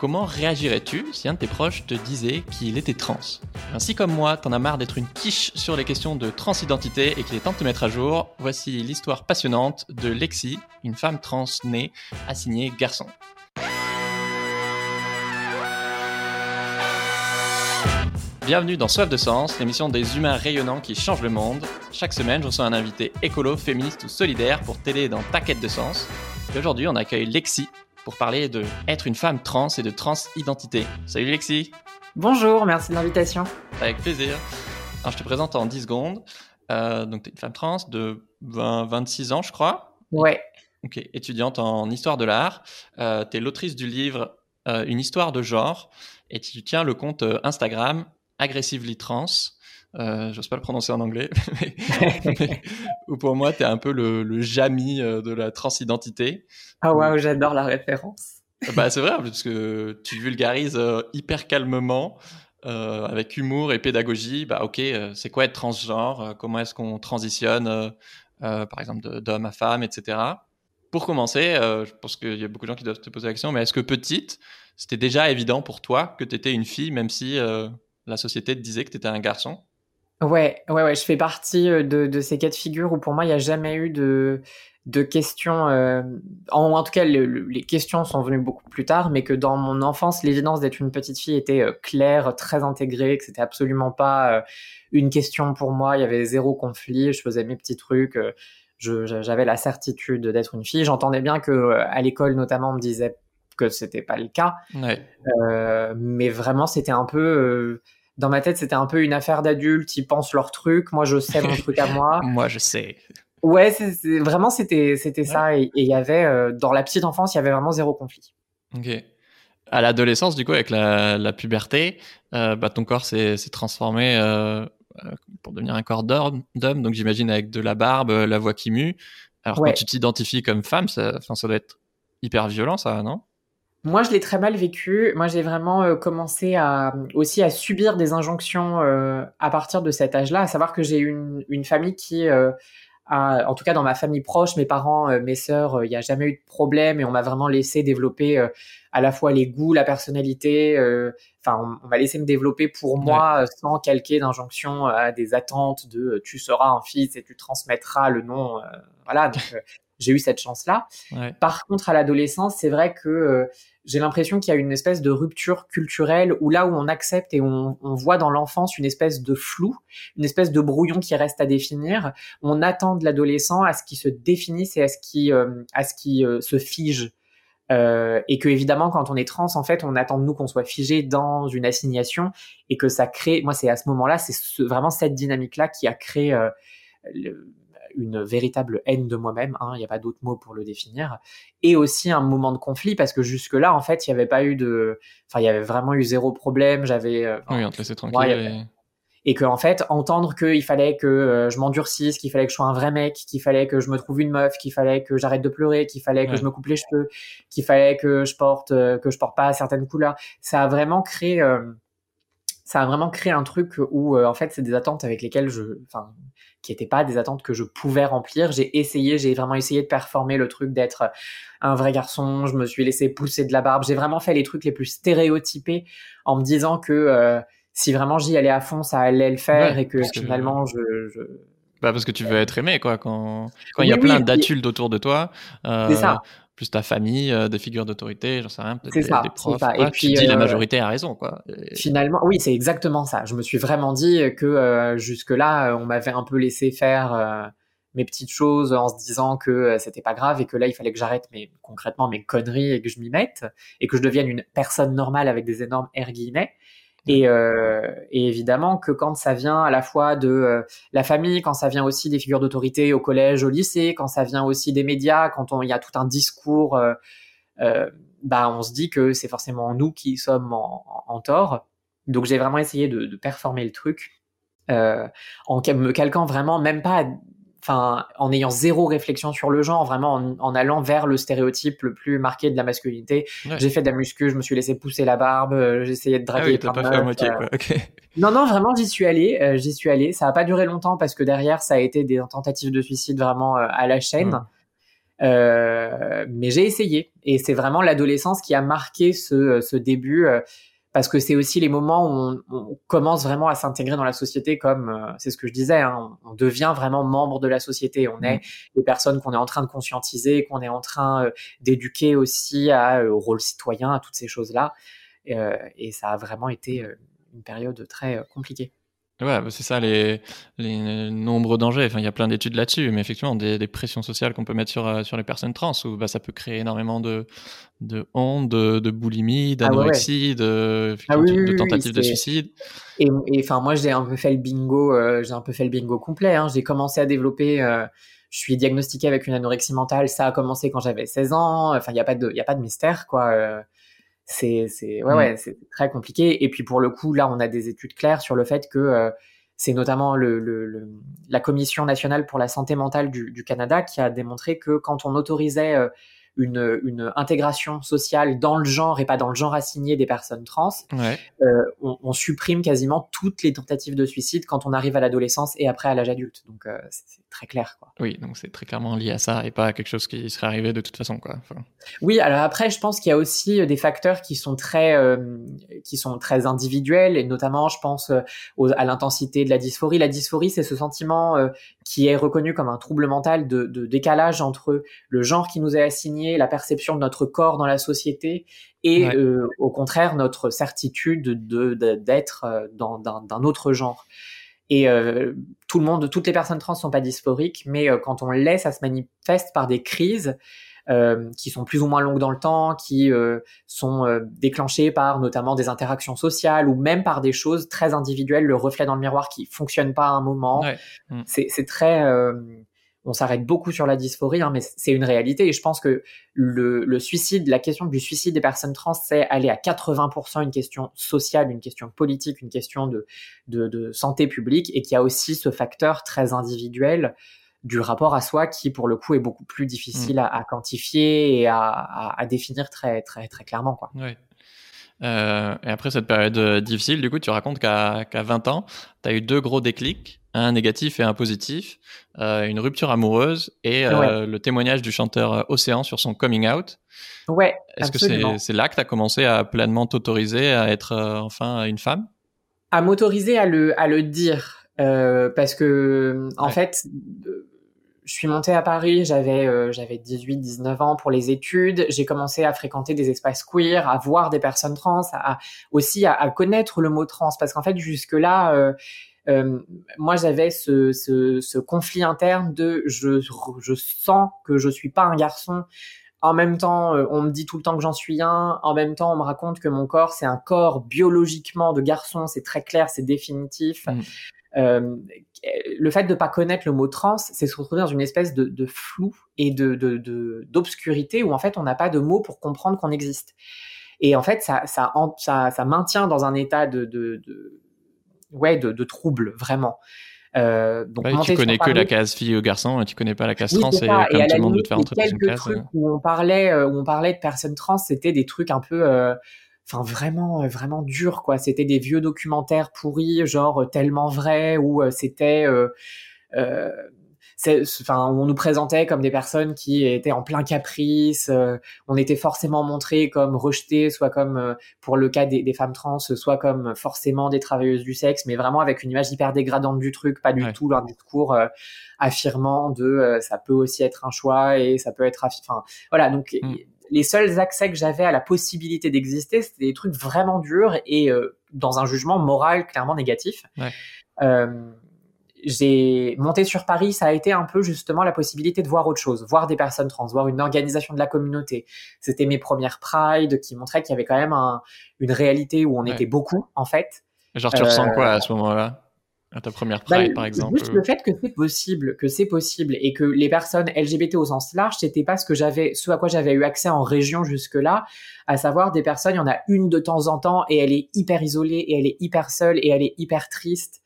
comment réagirais-tu si un de tes proches te disait qu'il était trans? Ainsi comme moi, t'en as marre d'être une quiche sur les questions de transidentité et qu'il est temps de te mettre à jour, voici l'histoire passionnante de Lexi, une femme trans née assignée garçon. Bienvenue dans Soif de Sens, l'émission des humains rayonnants qui changent le monde. Chaque semaine, je reçois un invité écolo, féministe ou solidaire pour t'aider dans ta quête de sens. Et aujourd'hui, on accueille Lexi pour parler de être une femme trans et de transidentité. Salut Lexi Bonjour, merci de l'invitation. Avec plaisir. Alors, je te présente en 10 secondes. Euh, donc, tu es une femme trans de 20, 26 ans, je crois. Ouais. Ok, étudiante en histoire de l'art. Euh, tu es l'autrice du livre euh, Une histoire de genre et tu tiens le compte euh, Instagram Aggressively Trans. Euh, J'ose pas le prononcer en anglais, mais, ou pour moi, tu es un peu le, le Jamy euh, de la transidentité. Ah waouh, j'adore la référence. Bah, c'est vrai, parce que tu vulgarises euh, hyper calmement, euh, avec humour et pédagogie. Bah, ok, euh, c'est quoi être transgenre? Euh, Comment est-ce qu'on transitionne, euh, euh, par exemple, d'homme à femme, etc. Pour commencer, euh, je pense qu'il y a beaucoup de gens qui doivent te poser la question, mais est-ce que petite, c'était déjà évident pour toi que tu étais une fille, même si euh, la société te disait que tu étais un garçon? Ouais, ouais, ouais, je fais partie de, de ces cas de figure où pour moi, il n'y a jamais eu de, de questions. euh, en, en tout cas, le- le- les questions sont venues beaucoup plus tard, mais que dans mon enfance, l'évidence d'être une petite fille était euh, claire, très intégrée, que c'était absolument pas euh, une question pour moi. Il y avait zéro conflit, je faisais mes petits trucs. euh, je- j'avais la certitude d'être une fille. J'entendais bien que à l'école, notamment, on me disait que c'était pas le cas. Ouais. Euh, mais vraiment, c'était un peu. Dans ma tête, c'était un peu une affaire d'adultes. Ils pensent leur truc. Moi, je sais mon truc à moi. Moi, je sais. Ouais, vraiment, c'était c'était ça. Et il y avait, euh, dans la petite enfance, il y avait vraiment zéro conflit. Ok. À l'adolescence, du coup, avec la, la puberté, euh, bah, ton corps s'est transformé euh, pour devenir un corps d'homme, donc j'imagine avec de la barbe, la voix qui mue. Alors Ouais. quand tu t'identifies comme femme, ça doit être hyper violent, ça, non? Moi, je l'ai très mal vécu. Moi, j'ai vraiment euh, commencé à aussi à subir des injonctions euh, à partir de cet âge-là. À savoir que j'ai une, une famille qui euh, a, en tout cas dans ma famille proche, mes parents, euh, mes sœurs, euh, il n'y a jamais eu de problème et on m'a vraiment laissé développer euh, à la fois les goûts, la personnalité. euh, Enfin, on, on m'a laissé me développer pour moi euh, sans calquer d'injonctions euh, à des attentes de euh, tu seras un fils et tu transmettras le nom. euh, voilà. Donc, euh, j'ai eu cette chance-là. Ouais. Par contre, à l'adolescence, c'est vrai que euh, j'ai l'impression qu'il y a une espèce de rupture culturelle où là où on accepte et on, on voit dans l'enfance une espèce de flou, une espèce de brouillon qui reste à définir, on attend de l'adolescent à ce qu'il se définisse et à ce qui, euh, qui euh, se fige. Euh, et que évidemment, quand on est trans, en fait, on attend de nous qu'on soit figé dans une assignation et que ça crée. Moi, c'est à ce moment-là, c'est ce- vraiment cette dynamique-là qui a créé euh, le- une véritable haine de moi-même. hein, Il n'y a pas d'autre mot pour le définir. Et aussi un moment de conflit parce que jusque-là, en fait, il n'y avait pas eu de. Enfin, il y avait vraiment eu zéro problème. J'avais. euh, Oui, on te laissait tranquille. Ouais, et- et que en fait entendre qu'il fallait que euh, je m'endurcisse, qu'il fallait que je sois un vrai mec, qu'il fallait que je me trouve une meuf, qu'il fallait que j'arrête de pleurer, qu'il fallait que Ouais. je me coupe les cheveux, qu'il fallait que je porte euh, que je porte pas certaines couleurs, ça a vraiment créé euh, ça a vraiment créé un truc où euh, en fait c'est des attentes avec lesquelles je enfin qui étaient pas des attentes que je pouvais remplir. J'ai essayé, j'ai vraiment essayé de performer le truc d'être un vrai garçon. Je me suis laissé pousser de la barbe. J'ai vraiment fait les trucs les plus stéréotypés en me disant que euh, si vraiment j'y allais à fond, ça allait le faire Ouais, et que finalement je, je... Bah, parce que tu veux être aimé, quoi. Quand quand il y a Oui, plein oui, d'adultes autour de toi, euh, C'est ça. Plus ta famille, euh, des figures d'autorité, j'en sais rien, peut-être des, ça, des profs, ça. Et quoi, tu puis, te dis la euh, majorité a raison, quoi. Et- finalement, oui, c'est exactement ça. Je me suis vraiment dit que euh, jusque-là, on m'avait un peu laissé faire mes petites choses en se disant que c'était pas grave et que là, il fallait que j'arrête mes, concrètement mes conneries et que je m'y mette et que je devienne une personne normale avec des énormes R guillemets. Et, euh, et évidemment que quand ça vient à la fois de euh, la famille, quand ça vient aussi des figures d'autorité au collège, au lycée, quand ça vient aussi des médias, quand on- il y a tout un discours, euh, euh, bah on se dit que c'est forcément nous qui sommes en, tort. Donc j'ai vraiment essayé de, de performer le truc euh, en me calquant vraiment même pas, enfin en ayant zéro réflexion sur le genre, vraiment en, en allant vers le stéréotype le plus marqué de la masculinité. Ouais. J'ai fait de la muscu, je me suis laissé pousser la barbe, euh, essayé de Ah draguer oui, pas fait à meufs, moitié, euh, quoi. Non, non, vraiment, j'y suis allé. euh, j'y suis allé. Ça a pas duré longtemps parce que derrière, ça a été des tentatives de suicide vraiment euh, à la chaîne. Ouais. mais j'ai essayé. Et c'est vraiment l'adolescence qui a marqué ce, ce début parce que c'est aussi les moments où on, commence vraiment à s'intégrer dans la société comme euh, c'est ce que je disais hein, on, devient vraiment membre de la société. On est des personnes qu'on est en train de conscientiser qu'on est en train euh, d'éduquer aussi à, euh, au rôle citoyen à toutes ces choses là et ça a vraiment été une période très compliquée Ouais, bah, c'est ça les, les nombreux dangers. Enfin, il y a plein d'études là-dessus, mais effectivement, des, des pressions sociales qu'on peut mettre sur, euh, sur les personnes trans, où bah, ça peut créer énormément de, de honte, de, de boulimie, ah d'anorexie, de, ah de tentatives de suicide. Et enfin, moi, j'ai un peu fait le bingo, euh, j'ai un peu fait le bingo complet. Hein. J'ai commencé à développer. Euh, je suis diagnostiqué avec une anorexie mentale. Ça a commencé quand j'avais 16 ans. Enfin, il n'y a pas de, il a pas de mystère, quoi c'est c'est ouais, mm. ouais c'est très compliqué et puis pour le coup là on a des études claires sur le fait que euh, c'est notamment le, le, la commission nationale pour la santé mentale du, du, Canada qui a démontré que quand on autorisait euh, une, une, intégration sociale dans le genre et pas dans le genre assigné des personnes trans, euh, on, on, supprime quasiment toutes les tentatives de suicide quand on arrive à l'adolescence et après à l'âge adulte. Donc euh, c'est très clair. Quoi. Oui, donc c'est très clairement lié à ça et pas à quelque chose qui serait arrivé de toute façon. Quoi. Oui, alors après, je pense qu'il y a aussi des facteurs qui sont très, euh, qui sont très individuels et notamment, je pense à l'intensité de la dysphorie. La dysphorie, c'est ce sentiment qui est reconnu comme un trouble mental de, de décalage entre le genre qui nous est assigné la perception de notre corps dans la société et euh, au contraire notre certitude de d'être euh, dans d'un autre genre. Et euh, tout le monde, toutes les personnes trans sont pas dysphoriques, mais quand on l'est, ça se manifeste par des crises qui sont plus ou moins longues dans le temps, qui sont déclenchées par notamment des interactions sociales ou même par des choses très individuelles, le reflet dans le miroir qui fonctionne pas à un moment. Mm. C'est très on s'arrête beaucoup sur la dysphorie, hein, mais c'est une réalité. Et je pense que le, suicide, la question du suicide des personnes trans, c'est aller à 80% une question sociale, une question politique, une question de, de, santé publique, et qu'il y a aussi ce facteur très individuel du rapport à soi qui, pour le coup, est beaucoup plus difficile mm. à, quantifier et à, définir très, très, très clairement. Quoi. Euh, et après cette période euh, difficile, du coup, tu racontes qu'à 20 ans, tu as eu deux gros déclics un négatif et un positif, euh, une rupture amoureuse et euh, le témoignage du chanteur Océan sur son coming out. Ouais. Est-ce que c'est là que tu as commencé à pleinement t'autoriser à être enfin une femme? À m'autoriser à le, à le dire. parce que, en fait, je suis montée à Paris, j'avais j'avais 18, 19 ans pour les études. J'ai commencé à fréquenter des espaces queer, à voir des personnes trans, à, aussi à, connaître le mot trans, parce qu'en fait jusque là, euh, moi j'avais ce, ce, conflit interne de je, je sens que je suis pas un garçon. En même temps, euh, on me dit tout le temps que j'en suis un. En même temps, on me raconte que mon corps, c'est un corps biologiquement de garçon. C'est très clair, c'est définitif. Mm. Euh, le fait de pas connaître le mot trans, c'est se retrouver dans une espèce de, de flou et de d'obscurité où en fait on n'a pas de mots pour comprendre qu'on existe. Et en fait, ça, ça, ça, ça maintient dans un état de, de, de ouais, de, de troubles, vraiment. Euh, donc tu connais que la case fille ou garçon, tu connais pas la case trans, et, comme tout le monde veut te faire entrer dans une case. Trucs où on parlait, euh, où on parlait de personnes trans, c'était des trucs un peu, euh, enfin vraiment, vraiment durs quoi. C'était des vieux documentaires pourris, genre tellement vrai, où c'était enfin, on nous présentait comme des personnes qui étaient en plein caprice. Euh, on était forcément montrés comme rejetés, soit comme euh, pour le cas des, femmes trans, soit comme forcément des travailleuses du sexe, mais vraiment avec une image hyper dégradante du truc, pas du tout leur discours euh, affirmant de ça peut aussi être un choix et ça peut être, enfin voilà. Donc mm. Les seuls accès que j'avais à la possibilité d'exister, c'était des trucs vraiment durs et dans un jugement moral clairement négatif. Ouais j'ai monté sur Paris, ça a été un peu justement la possibilité de voir autre chose, voir des personnes trans, voir une organisation de la communauté. C'était mes premières Pride qui montraient qu'il y avait quand même une réalité où on était beaucoup en fait. Genre tu ressens quoi à ce moment-là? À ta première bah, Pride, par exemple Juste le fait que c'est possible, que c'est possible, et que les personnes LGBT au sens large, c'était pas ce que j'avais, ce à quoi j'avais eu accès en région jusque-là, à savoir des personnes, il y en a une de temps en temps, et elle est hyper isolée, et elle est hyper seule, et elle est hyper triste,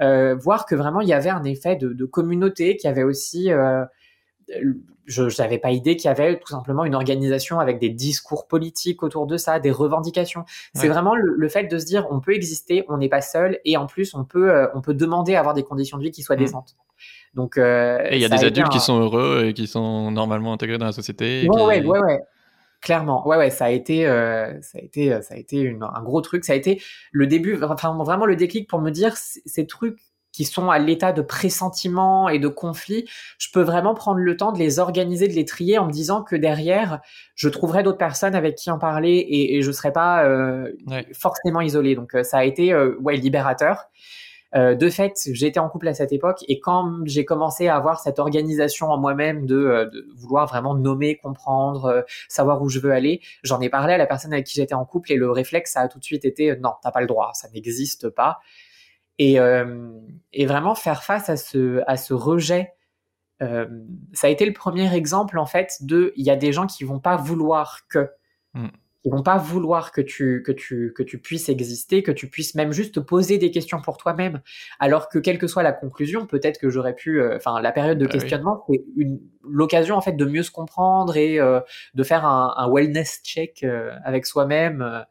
euh, voir que vraiment il y avait un effet de, de communauté, qui avait aussi, euh, je n'avais pas idée qu'il y avait tout simplement une organisation avec des discours politiques autour de ça, des revendications. C'est vraiment le, fait de se dire on peut exister, on n'est pas seul, et en plus on peut, euh, on peut demander à avoir des conditions de vie qui soient mmh. décentes. Donc, et il y a des adultes qui sont heureux et qui sont normalement intégrés dans la société. Ouais, ouais, ouais, ouais. Clairement, ouais, ouais, ça a été, ça a été, ça a été un gros truc. Ça a été le début, enfin vraiment le déclic pour me dire ces trucs qui sont à l'état de pressentiment et de conflit, je peux vraiment prendre le temps de les organiser, de les trier en me disant que derrière, je trouverai d'autres personnes avec qui en parler et, et je serai pas euh, forcément isolé. Donc euh, ça a été euh, ouais libérateur. Euh, de fait, j'étais en couple à cette époque et quand j'ai commencé à avoir cette organisation en moi-même de, de, vouloir vraiment nommer, comprendre, savoir où je veux aller, j'en ai parlé à la personne avec qui j'étais en couple et le réflexe ça a tout de suite été non, t'as pas le droit, ça n'existe pas. Et, euh, et vraiment faire face à ce, à ce rejet. Euh, ça a été le premier exemple en fait de il y a des gens qui vont pas vouloir que mm. Ils vont pas vouloir que tu que tu que tu puisses exister, que tu puisses même juste te poser des questions pour toi-même. Alors que quelle que soit la conclusion, peut-être que j'aurais pu, euh, enfin la période de bah questionnement, c'est une l'occasion en fait de mieux se comprendre et euh, de faire un, un wellness check avec soi-même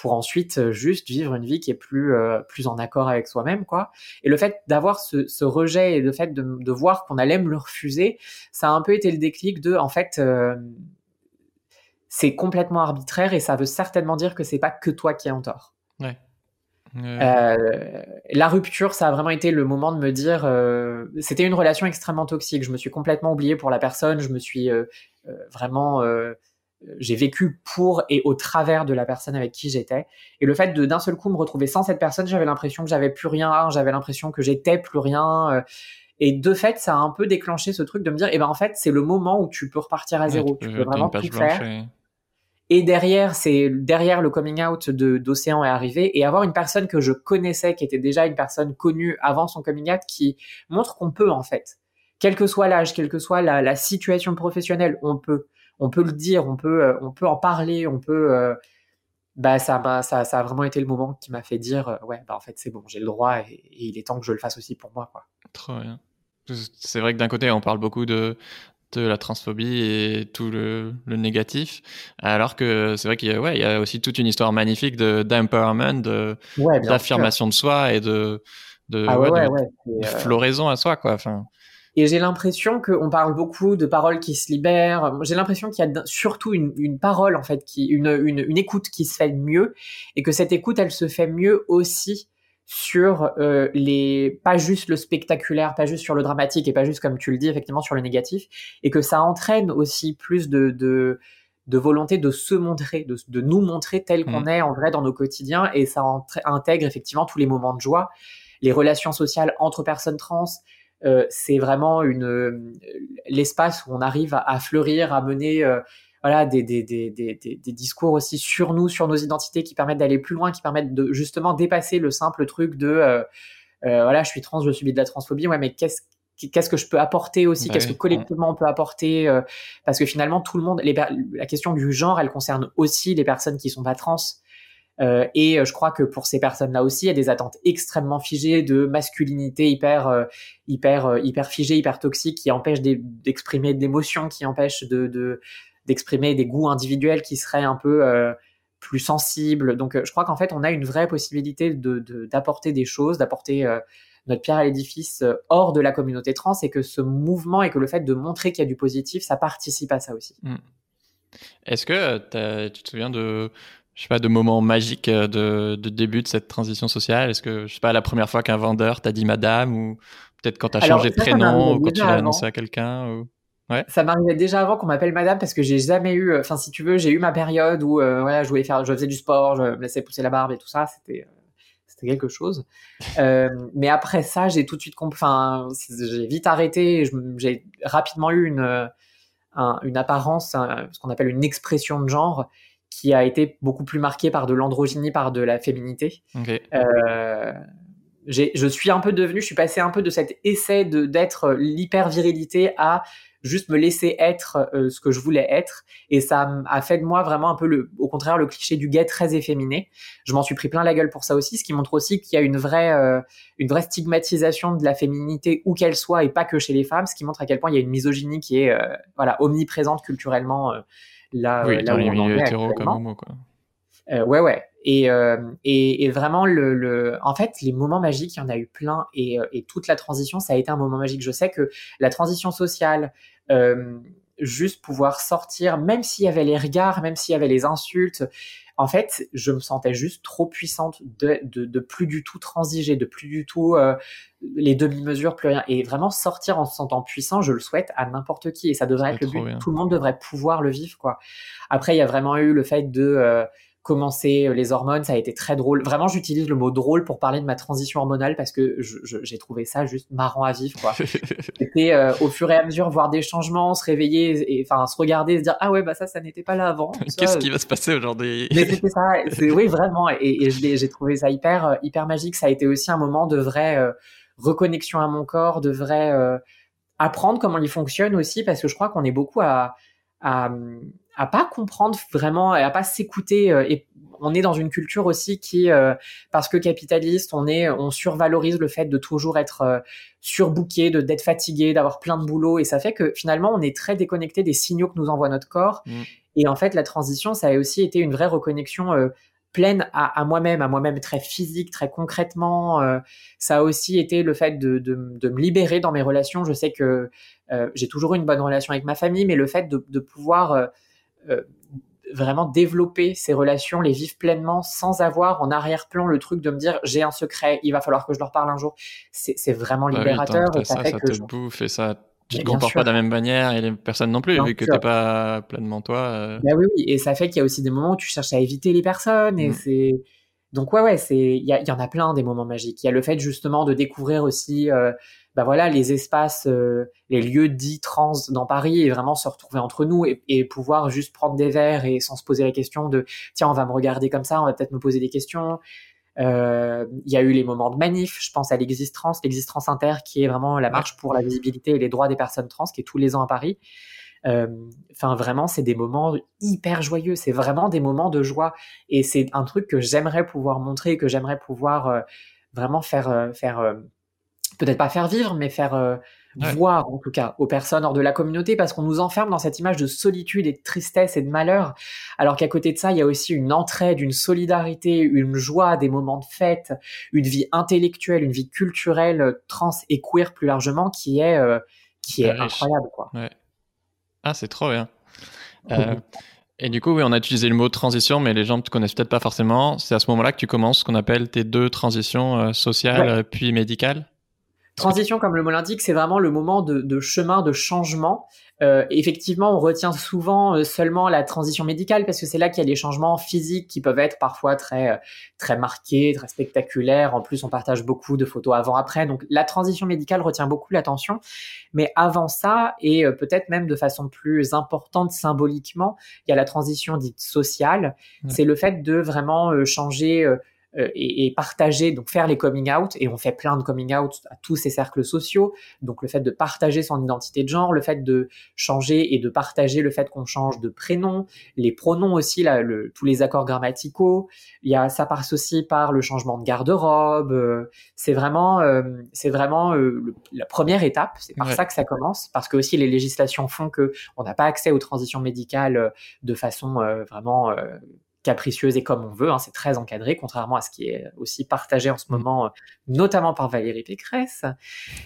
pour ensuite euh, juste vivre une vie qui est plus euh, plus en accord avec soi-même quoi et le fait d'avoir ce, ce, rejet et le fait de, de voir qu'on allait me le refuser ça a un peu été le déclic de en fait euh, c'est complètement arbitraire et ça veut certainement dire que c'est pas que toi qui es en tort ouais. Euh, la rupture, ça a vraiment été le moment de me dire, euh, c'était une relation extrêmement toxique. Je me suis complètement oublié pour la personne. Je me suis euh, vraiment j'ai vécu pour et au travers de la personne avec qui j'étais. Et le fait de d'un seul coup me retrouver sans cette personne, j'avais l'impression que j'avais plus rien, j'avais l'impression que j'étais plus rien. Euh, et de fait, ça a un peu déclenché ce truc de me dire, eh ben en fait, c'est le moment où tu peux repartir à zéro, tu, peux vraiment tout faire. Et... derrière, c'est derrière le coming out de d'Océan est arrivé et avoir une personne que je connaissais, qui était déjà une personne connue avant son coming out, qui montre qu'on peut en fait, quel que soit l'âge, quelle que soit la, la situation professionnelle, on peut on peut le dire, on peut, euh, on peut en parler, on peut. Euh, bah ça, ça, ça a vraiment été le moment qui m'a fait dire euh, ouais bah en fait c'est bon j'ai le droit et, il est temps que je le fasse aussi pour moi quoi. Trop bien. C'est vrai que d'un côté on parle beaucoup de de la transphobie et tout le, le négatif, alors que c'est vrai qu'il y, a, ouais, il y a aussi toute une histoire magnifique d'empowerment, de, d'affirmation de soi et de, de, ah de floraison à soi. Quoi. Enfin, et j'ai l'impression qu'on parle beaucoup de paroles qui se libèrent. J'ai l'impression qu'il y a surtout une, une, parole, en fait, qui, une, une, une, écoute qui se fait mieux. Et que cette écoute, elle se fait mieux aussi sur euh, les pas juste le spectaculaire, pas juste sur le dramatique et pas juste comme tu le dis effectivement sur le négatif et que ça entraîne aussi plus de, de de volonté de se montrer, de, de nous montrer tel qu'on mmh. est en vrai dans nos quotidiens et ça intègre effectivement tous les moments de joie, les relations sociales entre personnes trans, c'est vraiment une euh, l'espace où on arrive à, fleurir, à mener euh, voilà des, des, des, des, discours aussi sur nous, sur nos identités qui permettent d'aller plus loin, qui permettent de justement dépasser le simple truc de voilà je suis trans, je subis de la transphobie, ouais mais qu'est-ce qu'est-ce que je peux apporter aussi, bah qu'est-ce que collectivement on peut apporter, parce que finalement tout le monde, les, la question du genre, elle concerne aussi les personnes qui sont pas trans. Euh, et euh, je crois que pour ces personnes-là aussi, il y a des attentes extrêmement figées de masculinité hyper, euh, hyper, hyper figée, hyper toxique, qui empêchent d'exprimer de l'émotion, qui empêchent de d'exprimer des goûts individuels qui seraient un peu plus sensibles. Donc, je crois qu'en fait, on a une vraie possibilité de d'apporter des choses, d'apporter notre pierre à l'édifice hors de la communauté trans, et que ce mouvement et que le fait de montrer qu'il y a du positif, ça participe à ça aussi. Mmh. Est-ce que tu te souviens de je sais pas, de moments magiques euh, de, de début de cette transition sociale? Est-ce que, je sais pas, la première fois qu'un vendeur t'a dit madame ou peut-être quand t'as changé de prénom ou quand tu l'as annoncé à quelqu'un ou... Ouais? Ça m'arrivait déjà avant qu'on m'appelle madame parce que j'ai jamais eu, euh, enfin si tu veux, j'ai eu ma période où euh, voilà, je voulais faire, je faisais du sport, je me laissais pousser la barbe et tout ça, c'était c'était quelque chose. euh, mais après ça, j'ai tout de suite enfin j'ai vite arrêté, j'ai rapidement eu une une apparence, ce qu'on appelle une expression de genre qui a été beaucoup plus marqué par de l'androgynie, par de la féminité. Euh, je suis un peu devenu, je suis passé un peu de cet essai d'être l'hyper virilité à juste me laisser être euh, ce que je voulais être. Et ça a fait de moi vraiment un peu le au contraire le cliché du gay très efféminé. Je m'en suis pris plein la gueule pour ça aussi ce qui montre aussi qu'il y a une vraie euh, une vraie stigmatisation de la féminité où qu'elle soit et pas que chez les femmes ce qui montre à quel point il y a une misogynie qui est voilà omniprésente culturellement là, oui, là où on en est hétéro comme moi, quoi. Euh, ouais, ouais. Et, et, vraiment, le, le, en fait, les moments magiques, il y en a eu plein. Et, et, toute la transition, ça a été un moment magique. Je sais que la transition sociale, juste pouvoir sortir, même s'il y avait les regards, même s'il y avait les insultes, en fait, je me sentais juste trop puissante de, de, de plus du tout transiger, de plus du tout euh, les demi-mesures, plus rien. Et vraiment sortir en se sentant puissant, je le souhaite à n'importe qui. Et ça devrait être le but. Tout le monde devrait pouvoir le vivre, quoi. Après, il y a vraiment eu le fait de euh, commencer euh, les hormones, ça a été très drôle. Vraiment, j'utilise le mot drôle pour parler de ma transition hormonale parce que j'ai trouvé ça juste marrant à vivre. C'était euh, au fur et à mesure voir des changements, se réveiller, et enfin se regarder, se dire ah ouais bah ça ça n'était pas là avant. Qu'est-ce qui va se passer aujourd'hui? Mais c'était ça, oui vraiment, et, et j'ai trouvé ça hyper euh, hyper magique. Ça a été aussi un moment de vraie reconnexion à mon corps, de vrai apprendre comment il fonctionne aussi parce que je crois qu'on est beaucoup à à, à pas comprendre vraiment et à pas s'écouter euh, et on est dans une culture aussi qui euh, parce que capitaliste on est on survalorise le fait de toujours être euh, surbooké de d'être fatigué d'avoir plein de boulot et ça fait que finalement on est très déconnecté des signaux que nous envoie notre corps mmh. et en fait la transition ça a aussi été une vraie reconnexion pleine à, moi-même, à moi-même très physique, très concrètement. ça a aussi été le fait de, de, de, me libérer dans mes relations. Je sais que j'ai toujours eu une bonne relation avec ma famille, mais le fait de, de pouvoir vraiment développer ces relations, les vivre pleinement sans avoir en arrière-plan le truc de me dire j'ai un secret, il va falloir que je leur parle un jour. C'est vraiment bah libérateur. ça, ça, te bouffe et ça tu te comportes pas de la même manière et les personnes non plus, vu que t'es pas pleinement toi. Euh. Bah oui, oui, et ça fait qu'il y a aussi des moments où tu cherches à éviter les personnes et mm. c'est donc ouais ouais c'est il y, y, en a plein des moments magiques. Il y a le fait justement de découvrir aussi euh, bah voilà, les espaces, euh, les lieux dits trans dans Paris et vraiment se retrouver entre nous et, pouvoir juste prendre des verres et sans se poser la question de tiens, on va me regarder comme ça, on va peut-être me poser des questions. Euh, il y a eu les moments de manif, je pense à l'existence, l'existence inter qui est vraiment la marche pour la visibilité et les droits des personnes trans qui est tous les ans à Paris. Euh, enfin, vraiment, c'est des moments hyper joyeux. C'est vraiment des moments de joie. Et c'est un truc que j'aimerais pouvoir montrer, que j'aimerais pouvoir vraiment faire, faire peut-être pas faire vivre, mais faire euh, voir en tout cas aux personnes hors de la communauté, parce qu'on nous enferme dans cette image de solitude et de tristesse et de malheur, alors qu'à côté de ça, il y a aussi une entraide, une solidarité, une joie, des moments de fête, une vie intellectuelle, une vie culturelle, euh, trans et queer plus largement, qui est euh, qui est incroyable, quoi. Ah, c'est trop bien. Et du coup, oui, on a utilisé le mot transition, mais les gens ne te connaissent peut-être pas forcément. C'est à ce moment-là que tu commences ce qu'on appelle tes deux transitions sociales puis médicales? Transition, comme le mot l'indique, c'est vraiment le moment de, de chemin, de changement. Euh, effectivement, on retient souvent euh, seulement la transition médicale parce que c'est là qu'il y a les changements physiques qui peuvent être parfois très euh, très marqués, très spectaculaires. En plus, on partage beaucoup de photos avant-après, donc la transition médicale retient beaucoup l'attention. Mais avant ça, et euh, peut-être même de façon plus importante symboliquement, il y a la transition dite sociale. C'est le fait de vraiment changer euh, et, partager, donc faire les coming out, et on fait plein de coming out à tous ces cercles sociaux, donc le fait de partager son identité de genre, le fait de changer et de partager le fait qu'on change de prénom, les pronoms aussi, là, le, tous les accords grammaticaux, il y a, ça passe aussi par le changement de garde-robe, euh, c'est vraiment, euh, c'est vraiment la première étape, c'est par ça que ça commence, parce que aussi les législations font que on n'a pas accès aux transitions médicales de façon vraiment capricieuse et comme on veut. Hein, c'est très encadré, contrairement à ce qui est aussi partagé en ce moment, euh, notamment par Valérie Pécresse.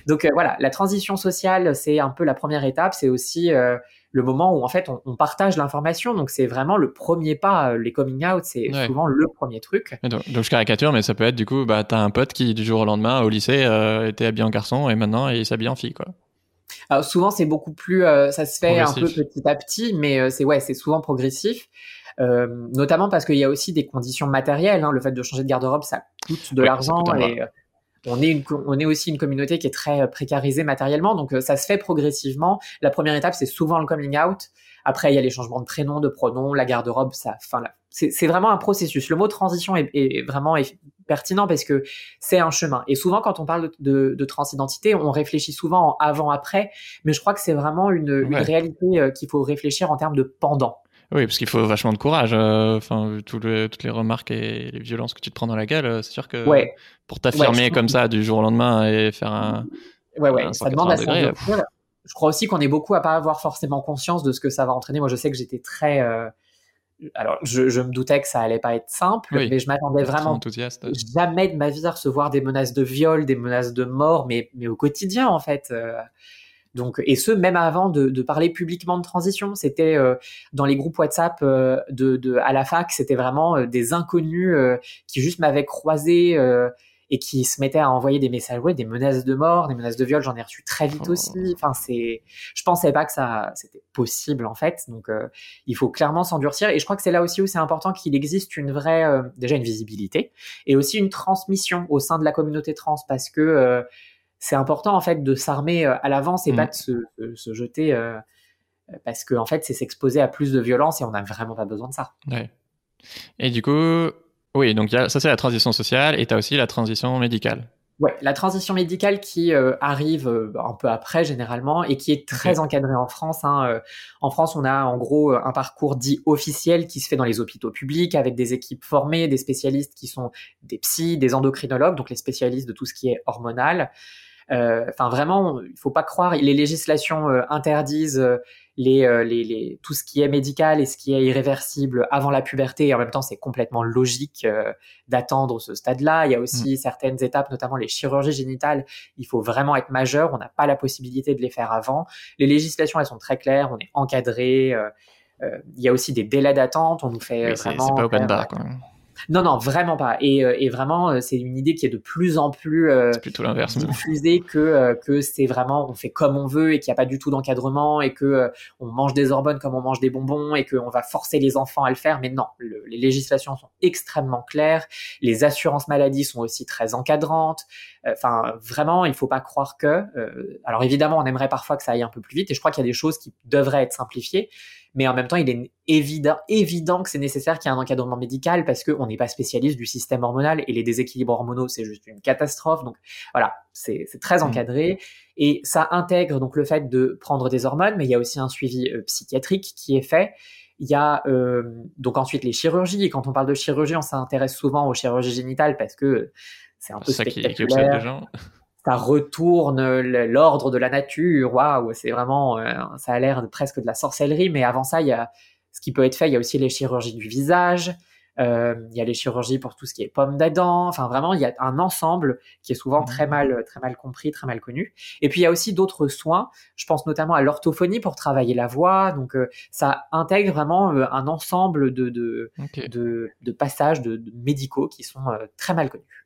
Donc euh, voilà, la transition sociale, c'est un peu la première étape. C'est aussi euh, le moment où en fait on, partage l'information. Donc c'est vraiment le premier pas. Les coming out, c'est souvent le premier truc. Donc, je caricature, mais ça peut être du coup, bah t'as un pote qui du jour au lendemain au lycée était habillé en garçon et maintenant il s'habille en fille, quoi. Alors souvent c'est beaucoup plus, ça se fait un peu petit à petit, mais c'est ouais, c'est souvent progressif. Euh, notamment parce qu'il y a aussi des conditions matérielles. Hein. Le fait de changer de garde-robe, ça coûte de l'argent et euh, on est, une, on est aussi une communauté qui est très euh, précarisée matériellement, donc ça se fait progressivement. La première étape, c'est souvent le coming out. Après, il y a les changements de prénom, de pronom, la garde-robe, ça, enfin, c'est vraiment un processus. Le mot transition est, est vraiment pertinent parce que c'est un chemin. Et souvent, quand on parle de, de, transidentité, on réfléchit souvent en avant-après, mais je crois que c'est vraiment une, une réalité qu'il faut réfléchir en termes de pendant. Oui, parce qu'il faut vachement de courage. Euh, enfin, toutes les remarques et les violences que tu te prends dans la gueule, euh, c'est sûr que pour t'affirmer comme ça du jour au lendemain et faire un. Ouais, ouais, ça demande à Je crois aussi qu'on est beaucoup à pas avoir forcément conscience de ce que ça va entraîner. Moi, je sais que j'étais très. Euh, alors je, me doutais que ça allait pas être simple, mais je m'attendais vraiment enthousiaste. jamais de ma vie à recevoir des menaces de viol, des menaces de mort, mais, mais au quotidien en fait. Euh. Donc, et ce même avant de, parler publiquement de transition, c'était euh, dans les groupes WhatsApp euh, de, de, à la fac, c'était vraiment des inconnus qui juste m'avaient croisé et qui se mettaient à envoyer des messages, ouais, des menaces de mort, des menaces de viol, j'en ai reçu très vite oh. aussi. Enfin, c'est, je pensais pas que ça, c'était possible en fait. Donc, euh, il faut clairement s'endurcir. Et je crois que c'est là aussi où c'est important qu'il existe une vraie, euh, déjà une visibilité et aussi une transmission au sein de la communauté trans parce que euh, c'est important en fait de s'armer à l'avance et pas mmh. de se, jeter parce que en fait c'est s'exposer à plus de violence et on n'a vraiment pas besoin de ça. Ouais. Et du coup, oui, donc ça c'est la transition sociale et tu as aussi la transition médicale. Ouais, la transition médicale qui euh, arrive euh, un peu après généralement et qui est très encadrée en France. Hein, euh. en France, on a en gros un parcours dit officiel qui se fait dans les hôpitaux publics avec des équipes formées, des spécialistes qui sont des psys, des endocrinologues, donc les spécialistes de tout ce qui est hormonal. Enfin, vraiment, il faut pas croire. Les législations interdisent euh, les, les, tout ce qui est médical et ce qui est irréversible avant la puberté. Et en même temps, c'est complètement logique euh, d'attendre ce stade-là. Il y a aussi mm. certaines étapes, notamment les chirurgies génitales. Il faut vraiment être majeur. On n'a pas la possibilité de les faire avant. Les législations, elles sont très claires. On est encadré. Euh, il y a aussi des délais d'attente. On nous fait vraiment. C'est pas open bar, quoi. Non, non, vraiment pas. Et, euh, et vraiment, euh, c'est une idée qui est de plus en plus euh, plutôt l'inverse, diffusée que euh, que c'est vraiment on fait comme on veut et qu'il n'y a pas du tout d'encadrement et que on mange des hormones comme on mange des bonbons et qu'on va forcer les enfants à le faire. Mais non, les législations sont extrêmement claires. Les assurances maladies sont aussi très encadrantes. Enfin, vraiment, il faut pas croire que. alors évidemment, on aimerait parfois que ça aille un peu plus vite et je crois qu'il y a des choses qui devraient être simplifiées mais en même temps, il est évident, évident que c'est nécessaire qu'il y ait un encadrement médical parce qu'on n'est pas spécialiste du système hormonal et les déséquilibres hormonaux, c'est juste une catastrophe. Donc voilà, c'est très mmh. encadré et ça intègre donc le fait de prendre des hormones, mais il y a aussi un suivi euh, psychiatrique qui est fait. Il y a euh, donc ensuite les chirurgies et quand on parle de chirurgie, on s'intéresse souvent aux chirurgies génitales parce que c'est un peu spectaculaire. Qui, gens ça retourne l'ordre de la nature. Waouh, c'est vraiment, euh, ça a l'air presque de la sorcellerie. Mais avant ça, il y a ce qui peut être fait. Il y a aussi les chirurgies du visage. Euh, il y a les chirurgies pour tout ce qui est pomme d'Adam. Enfin, vraiment, il y a un ensemble qui est souvent très mal, très mal compris, très mal connu. Et puis, il y a aussi d'autres soins. Je pense notamment à l'orthophonie pour travailler la voix. Donc, euh, ça intègre vraiment un ensemble de, de, de, passages de, médicaux qui sont très mal connus.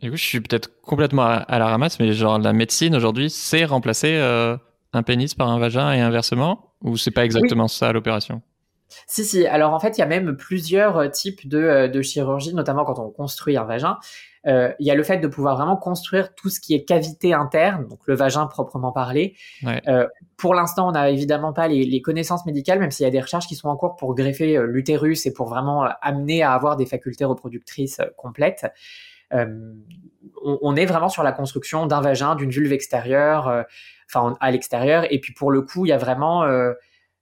Du coup, je suis peut-être complètement à, la ramasse, mais genre la médecine aujourd'hui, c'est remplacer euh, un pénis par un vagin et inversement? Ou c'est pas exactement ça l'opération? Si, si. Alors en fait, il y a même plusieurs euh, types de, euh, de chirurgie, notamment quand on construit un vagin. il y a le fait de pouvoir vraiment construire tout ce qui est cavité interne, donc le vagin proprement parlé. pour l'instant, on n'a évidemment pas les, les, connaissances médicales, même s'il y a des recherches qui sont en cours pour greffer l'utérus et pour vraiment amener à avoir des facultés reproductrices complètes. Euh, on, est vraiment sur la construction d'un vagin, d'une vulve extérieure, euh, enfin à l'extérieur. Et puis pour le coup, il y a vraiment euh,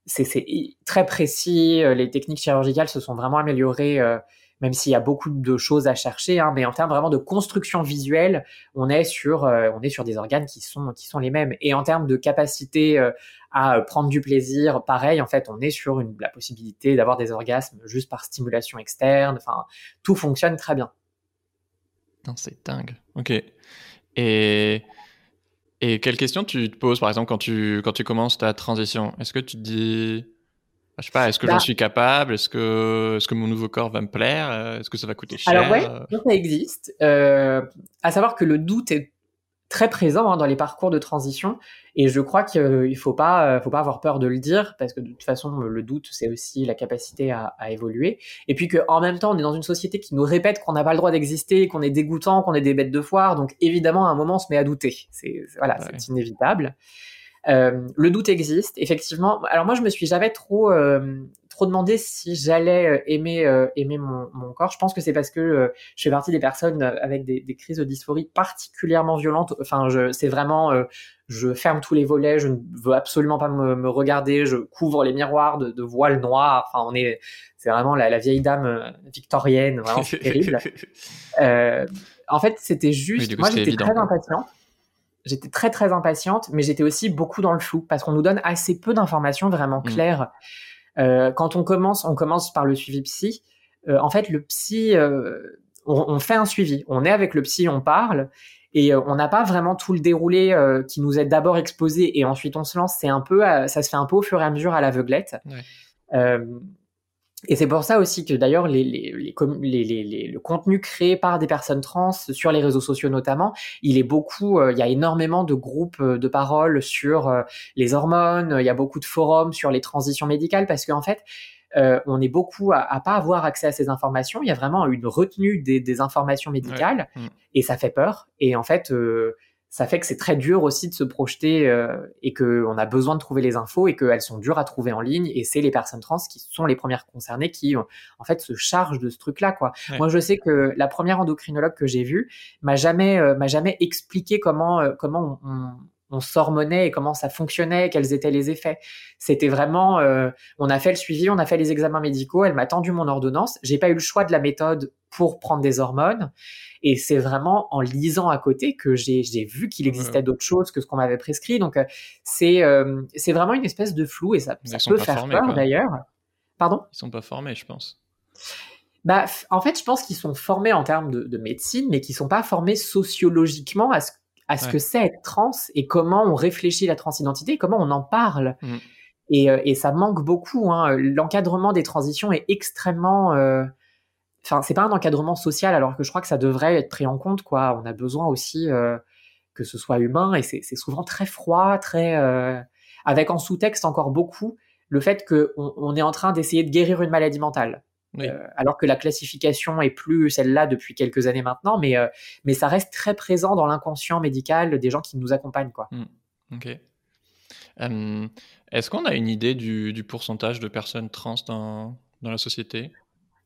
c'est très précis. Les techniques chirurgicales se sont vraiment améliorées, même s'il y a beaucoup de choses à chercher. Hein, mais en termes vraiment de construction visuelle, on est sur, on est sur des organes qui sont, qui sont les mêmes. Et en termes de capacité à prendre du plaisir, pareil, en fait, on est sur la possibilité d'avoir des orgasmes juste par stimulation externe. Enfin, tout fonctionne très bien c'est dingue. Ok. Et, et quelles questions tu te poses, par exemple, quand tu, quand tu commences ta transition? Est-ce que tu te dis, je sais pas, est-ce que j'en bah suis capable? Est-ce que, est-ce que mon nouveau corps va me plaire? Est-ce que ça va coûter cher Alors ouais, ça existe. Euh, à savoir que le doute est très présent hein, dans les parcours de transition. Et je crois qu'il ne faut pas, euh, faut pas avoir peur de le dire, parce que de toute façon, le doute, c'est aussi la capacité à, à évoluer. Et puis qu'en même temps, on est dans une société qui nous répète qu'on n'a pas le droit d'exister, qu'on est dégoûtant, qu'on est des bêtes de foire. Donc évidemment, à un moment, on se met à douter. C'est voilà, c'est inévitable. Euh, le doute existe, effectivement. Alors moi, je me suis jamais trop euh, trop demandé si j'allais euh, aimer euh, aimer mon, mon, corps. Je pense que c'est parce que euh, je fais partie des personnes avec des, des, crises de dysphorie particulièrement violentes. Enfin, c'est vraiment je ferme tous les volets, je ne veux absolument pas me, me regarder, je couvre les miroirs de, de voiles noirs. Enfin, on est c'est vraiment la, la, vieille dame victorienne, vraiment terrible. en fait, c'était juste. moi, j'étais très impatiente j'étais très très impatiente, mais j'étais aussi beaucoup dans le flou parce qu'on nous donne assez peu d'informations vraiment mm. claires. Quand on commence, on commence par le suivi psy. en fait, le psy, on, on, fait un suivi. On est avec le psy, on parle, et on n'a pas vraiment tout le déroulé qui nous est d'abord exposé, et ensuite on se lance. C'est un peu, ça se fait un peu au fur et à mesure à l'aveuglette. Ouais. Et c'est pour ça aussi que d'ailleurs les, les, les, le contenu créé par des personnes trans sur les réseaux sociaux notamment, il est beaucoup, euh, il y a énormément de groupes euh, de parole sur euh, les hormones, il y a beaucoup de forums sur les transitions médicales parce qu'en fait, on est beaucoup à, à, pas avoir accès à ces informations. Il y a vraiment une retenue des, des informations médicales mm. et ça fait peur. Et en fait, ça fait que c'est très dur aussi de se projeter euh, et qu'on a besoin de trouver les infos et qu'elles sont dures à trouver en ligne. Et c'est les personnes trans qui sont les premières concernées qui, en fait, se chargent de ce truc-là. quoi. Moi, je sais que la première endocrinologue que j'ai vue m'a jamais, euh, m'a jamais expliqué comment, euh, comment on, on s'hormonait et comment ça fonctionnait, quels étaient les effets. C'était vraiment, euh, on a fait le suivi, on a fait les examens médicaux, elle m'a tendu mon ordonnance. J'ai pas eu le choix de la méthode pour prendre des hormones, et c'est vraiment en lisant à côté que j'ai vu qu'il existait d'autres choses que ce qu'on m'avait prescrit. Donc euh, c'est euh, c'est vraiment une espèce de flou et ça, ça peut faire peur d'ailleurs. Pardon? Ils sont pas formés, je pense. Bah, en fait, je pense qu'ils sont formés en termes de, de médecine, mais qu'ils sont pas formés sociologiquement à ce à ce que c'est être trans et comment on réfléchit la transidentité, comment on en parle. Mm. Et, euh, et, ça manque beaucoup. Hein. L'encadrement des transitions est extrêmement. Euh... Enfin, c'est pas un encadrement social, alors que je crois que ça devrait être pris en compte. Quoi, on a besoin aussi euh, que ce soit humain, et c'est souvent très froid, très euh, avec en sous-texte encore beaucoup le fait qu'on on est en train d'essayer de guérir une maladie mentale. Euh, alors que la classification est plus celle-là depuis quelques années maintenant, mais, euh, mais ça reste très présent dans l'inconscient médical des gens qui nous accompagnent. Quoi. Hmm. Ok. Est-ce qu'on a une idée du, du, pourcentage de personnes trans dans, dans la société?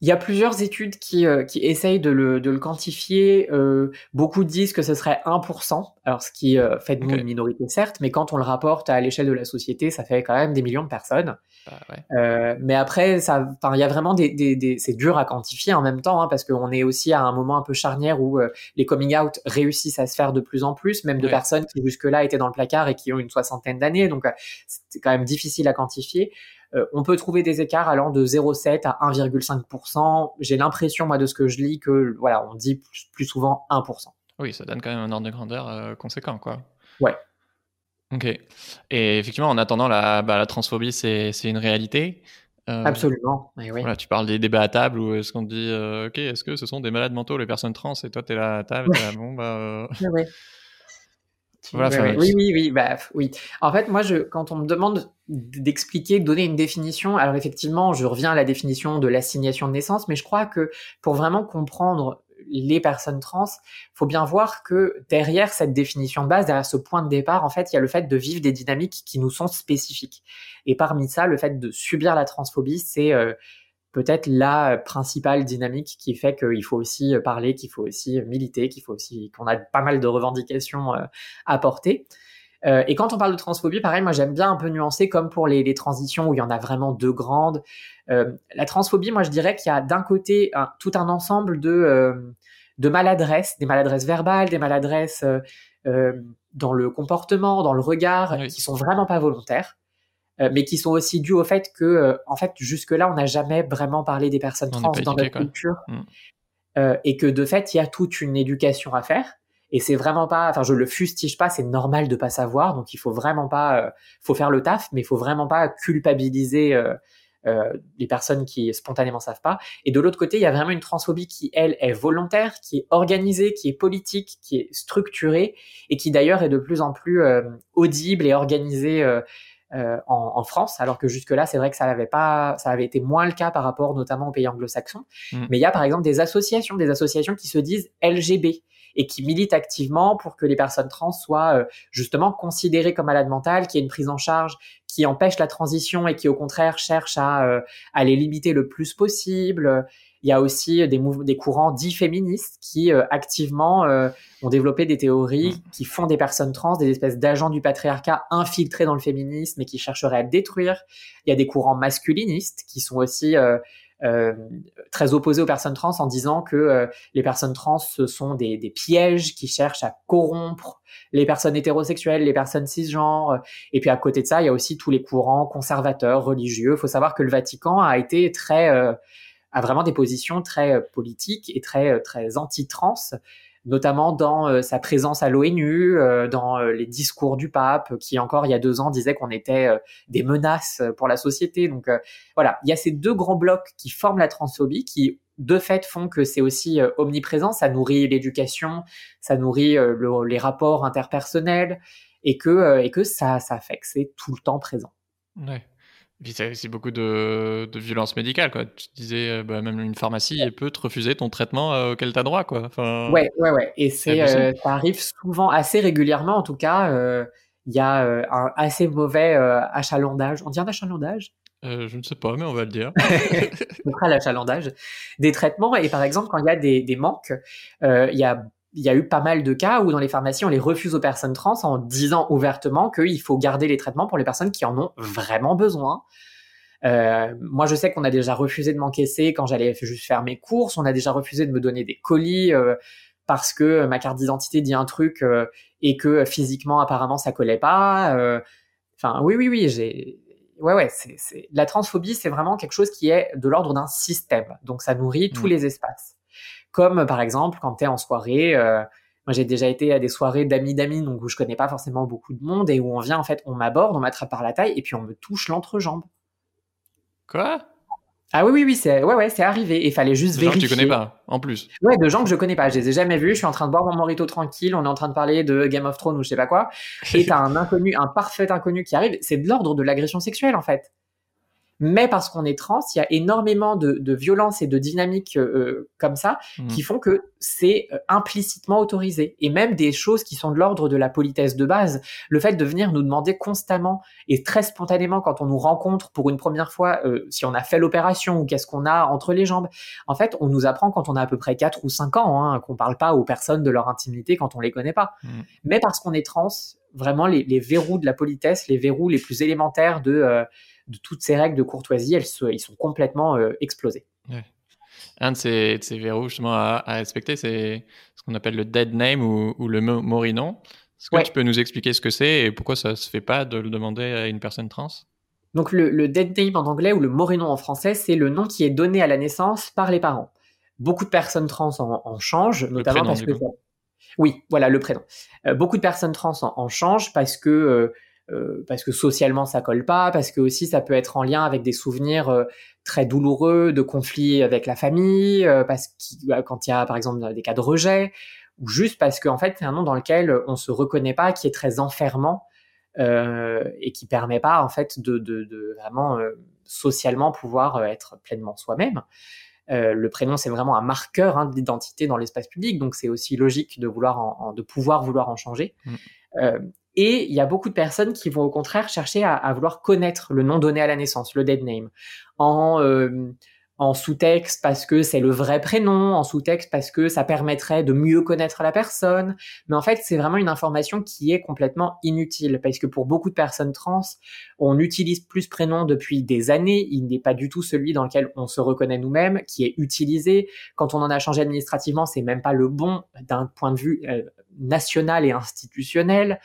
Il y a plusieurs études qui, euh, qui essayent de le, de le quantifier. Euh, beaucoup disent que ce serait 1%, alors ce qui euh, fait de nous une minorité certes, mais quand on le rapporte à l'échelle de la société, ça fait quand même des millions de personnes. Bah, ouais. mais après, ça, il y a vraiment des, des, des c'est dur à quantifier en même temps, hein, parce qu'on est aussi à un moment un peu charnière où les coming out réussissent à se faire de plus en plus, même de personnes qui jusque-là étaient dans le placard et qui ont une soixantaine d'années, donc c'est quand même difficile à quantifier. Euh, on peut trouver des écarts allant de 0,7 à 1,5%. J'ai l'impression, moi, de ce que je lis, que voilà, on dit plus, souvent 1%. Oui, ça donne quand même un ordre de grandeur euh, conséquent, quoi. Ouais. Ok. Et effectivement, en attendant, la, bah, la transphobie, c'est une réalité. Euh, Absolument. oui. voilà, tu parles des débats à table où est-ce qu'on te dit, ok, est-ce que ce sont des malades mentaux, les personnes trans, et toi, tu es là à table, là, bon, bah. Ouais oui, oui, oui, bah, oui. En fait, moi, je, quand on me demande d'expliquer, de donner une définition, alors effectivement, je reviens à la définition de l'assignation de naissance, mais je crois que pour vraiment comprendre les personnes trans, faut bien voir que derrière cette définition de base, derrière ce point de départ, en fait, il y a le fait de vivre des dynamiques qui nous sont spécifiques. Et parmi ça, le fait de subir la transphobie, c'est euh, peut-être la principale dynamique qui fait qu'il faut aussi parler, qu'il faut aussi militer, qu'il faut aussi qu'on a pas mal de revendications euh, à porter. Euh, et quand on parle de transphobie, pareil, moi j'aime bien un peu nuancer comme pour les, transitions où il y en a vraiment deux grandes. Euh, la transphobie, moi je dirais qu'il y a d'un côté tout un ensemble de, de maladresses, des maladresses verbales, des maladresses dans le comportement, dans le regard, qui sont vraiment pas volontaires. Euh, mais qui sont aussi dus au fait que, euh, en fait, jusque-là, on n'a jamais vraiment parlé des personnes trans dans notre culture, mm. euh, et que de fait, il y a toute une éducation à faire. Et c'est vraiment pas, enfin, je le fustige pas, c'est normal de pas savoir, donc il faut vraiment pas, faut faire le taf, mais il faut vraiment pas culpabiliser les personnes qui spontanément savent pas. Et de l'autre côté, il y a vraiment une transphobie qui, elle, est volontaire, qui est organisée, qui est politique, qui est structurée, et qui d'ailleurs est de plus en plus audible et organisée euh, en, en, France, alors que jusque-là, c'est vrai que ça avait pas, ça avait été moins le cas par rapport notamment aux pays anglo-saxons. Mm. Mais il y a par exemple des associations, des associations qui se disent LGB et qui militent activement pour que les personnes trans soient euh, justement considérées comme malades mentales, qu'il y ait une prise en charge qui empêche la transition et qui au contraire cherche à, euh, à les limiter le plus possible. Il y a aussi des, des courants dits féministes qui euh, activement euh, ont développé des théories mm. qui font des personnes trans des espèces d'agents du patriarcat infiltrés dans le féminisme et qui chercheraient à le détruire. Il y a des courants masculinistes qui sont aussi euh, très opposé aux personnes trans en disant que les personnes trans ce sont des, des, pièges qui cherchent à corrompre les personnes hétérosexuelles, les personnes cisgenres. Et puis à côté de ça, il y a aussi tous les courants conservateurs, religieux. Il faut savoir que le Vatican a été très a vraiment des positions très politiques et très très anti-trans notamment dans euh, sa présence à l'ONU, euh, dans euh, les discours du pape, qui encore il y a deux ans disait qu'on était des menaces pour la société. Donc voilà, il y a ces deux grands blocs qui forment la transphobie, qui de fait font que c'est aussi omniprésent, ça nourrit l'éducation, ça nourrit les rapports interpersonnels, et que, et que ça, ça fait que c'est tout le temps présent. Ouais. C'est beaucoup de, de violence médicale, quoi. Tu disais, euh, bah, même une pharmacie elle peut te refuser ton traitement euh, auquel tu as droit, quoi. Enfin, ouais, ouais, ouais. Et c'est, euh, ça arrive souvent, assez régulièrement, en tout cas. Il y a un assez mauvais achalandage. On dit un achalandage? Je ne sais pas, mais on va le dire. on l'achalandage des traitements. Et par exemple, quand il y a des, des manques, il y a il y a eu pas mal de cas où dans les pharmacies, on les refuse aux personnes trans en disant ouvertement qu'il faut garder les traitements pour les personnes qui en ont vraiment besoin. Euh, moi, je sais qu'on a déjà refusé de m'encaisser quand j'allais juste faire mes courses. On a déjà refusé de me donner des colis euh, parce que ma carte d'identité dit un truc euh, et que physiquement, apparemment, ça collait pas. Euh. Enfin, oui, oui, oui, j'ai. Ouais, ouais, c'est, la transphobie, c'est vraiment quelque chose qui est de l'ordre d'un système. Donc, ça nourrit tous mmh. les espaces. Comme par exemple quand tu es en soirée, euh, moi j'ai déjà été à des soirées d'amis d'amis, donc où je connais pas forcément beaucoup de monde et où on vient en fait, on m'aborde, on m'attrape par la taille et puis on me touche l'entrejambe. Quoi? Ah oui, oui, oui, c'est ouais, ouais, c'est arrivé. Il fallait juste vérifier. Gens que tu connais pas, en plus. Ouais, de gens que je connais pas. Je les ai jamais vus. Je suis en train de boire mon morito tranquille. On est en train de parler de Game of Thrones ou je sais pas quoi. Et t'as un inconnu, un parfait inconnu qui arrive. C'est de l'ordre de l'agression sexuelle, en fait mais parce qu'on est trans, il y a énormément de, de violences et de dynamiques euh, euh, comme ça mmh. qui font que c'est euh, implicitement autorisé. Et même des choses qui sont de l'ordre de la politesse de base, le fait de venir nous demander constamment et très spontanément quand on nous rencontre pour une première fois si on a fait l'opération ou qu'est-ce qu'on a entre les jambes. En fait, on nous apprend quand on a à peu près 4 ou 5 ans hein, qu'on parle pas aux personnes de leur intimité quand on les connaît pas. Mmh. Mais parce qu'on est trans, vraiment les, les, verrous de la politesse, les verrous les plus élémentaires de de toutes ces règles de courtoisie, elles, ils sont complètement euh, explosés. Un de ces, verrous justement à, respecter, c'est ce qu'on appelle le dead name ou, le morinon. Est-ce que tu peux nous expliquer ce que c'est et pourquoi ça se fait pas de le demander à une personne trans? Donc le, dead name en anglais ou le morinon en français, c'est le nom qui est donné à la naissance par les parents. Beaucoup de personnes trans en, changent, notamment parce que... Oui, voilà le prénom. Euh, beaucoup de personnes trans en, changent parce que euh, euh, parce que socialement ça colle pas, parce que aussi ça peut être en lien avec des souvenirs euh, très douloureux de conflits avec la famille, euh, parce que bah, quand il y a par exemple des cas de rejet, ou juste parce qu'en fait c'est un nom dans lequel on se reconnaît pas, qui est très enfermant et qui permet pas en fait de, de, de vraiment socialement pouvoir être pleinement soi-même. le prénom, c'est vraiment un marqueur hein, d'identité dans l'espace public, donc c'est aussi logique de vouloir en, de pouvoir vouloir en changer. Mmh. Et il y a beaucoup de personnes qui vont au contraire chercher à, vouloir connaître le nom donné à la naissance, le dead name, en, euh, en sous-texte parce que c'est le vrai prénom, en sous-texte parce que ça permettrait de mieux connaître la personne. Mais en fait, c'est vraiment une information qui est complètement inutile parce que pour beaucoup de personnes trans, on utilise plus prénom depuis des années. Il n'est pas du tout celui dans lequel on se reconnaît nous-mêmes, qui est utilisé. Quand on en a changé administrativement, c'est même pas le bon d'un point de vue euh, national et institutionnel.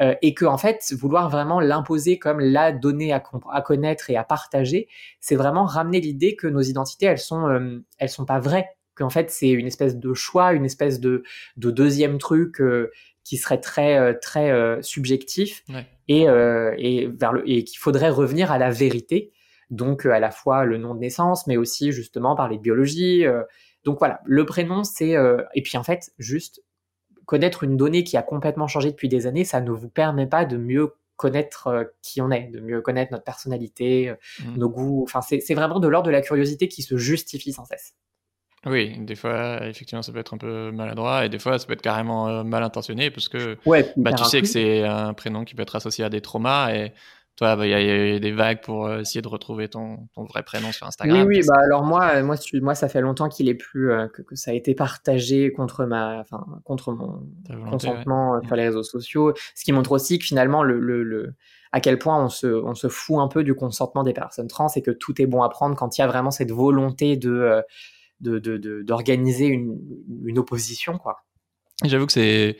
Euh, et que en fait vouloir vraiment l'imposer comme la donnée à, connaître et à partager, c'est vraiment ramener l'idée que nos identités elles sont euh, elles sont pas vraies, qu'en fait c'est une espèce de choix, une espèce de, de deuxième truc euh, qui serait très très subjectif. Et et vers le et qu'il faudrait revenir à la vérité, donc à la fois le nom de naissance, mais aussi justement parler de biologie. donc voilà, le prénom c'est et puis en fait juste connaître une donnée qui a complètement changé depuis des années, ça ne vous permet pas de mieux connaître euh, qui on est, de mieux connaître notre personnalité, euh, mmh. nos goûts. Enfin, c'est vraiment de l'ordre de la curiosité qui se justifie sans cesse. Oui, des fois, effectivement, ça peut être un peu maladroit et des fois, ça peut être carrément euh, mal intentionné parce que bah, tu sais que c'est un prénom qui peut être associé à des traumas et toi, bah, il y, a des vagues pour euh, essayer de retrouver ton, ton, vrai prénom sur Instagram. Oui, oui, bah alors moi, euh, moi, moi, ça fait longtemps qu'il est plus euh, que, que, ça a été partagé contre ma, enfin, contre mon consentement sur les réseaux sociaux. Ce qui montre aussi que finalement, le, le, le à quel point on se, on se fout un peu du consentement des personnes trans et que tout est bon à prendre quand il y a vraiment cette volonté de d'organiser une, une opposition quoi. J'avoue que c'est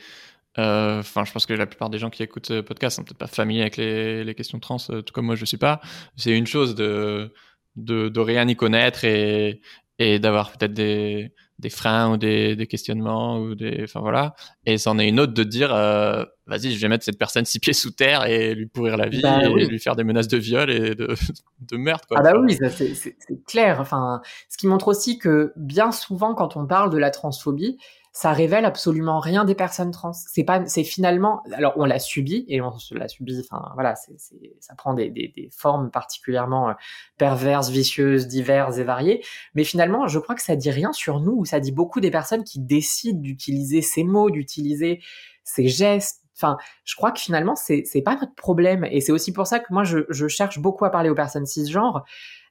euh, enfin, je pense que la plupart des gens qui écoutent ce podcast sont peut-être pas familiers avec les, les questions trans, euh, tout comme moi je suis pas. C'est une chose de, de, de rien y connaître et, et d'avoir peut-être des, des freins ou des, des, questionnements ou des, enfin voilà. Et c'en est une autre de dire, euh, vas-y, je vais mettre cette personne six pieds sous terre et lui pourrir la vie bah et lui faire des menaces de viol et de, de meurtre. Quoi. Ah bah oui, c'est clair. Enfin, ce qui montre aussi que bien souvent, quand on parle de la transphobie, ça révèle absolument rien des personnes trans. C'est pas, c'est finalement, alors on l'a subi et on l'a subi. Enfin voilà, c'est, ça prend des, des, des, formes particulièrement euh, perverses, vicieuses, diverses et variées. Mais finalement, je crois que ça dit rien sur nous. Ça dit beaucoup des personnes qui décident d'utiliser ces mots, d'utiliser ces gestes. Enfin, je crois que finalement, c'est, c'est pas notre problème. Et c'est aussi pour ça que moi, je, je cherche beaucoup à parler aux personnes cisgenres.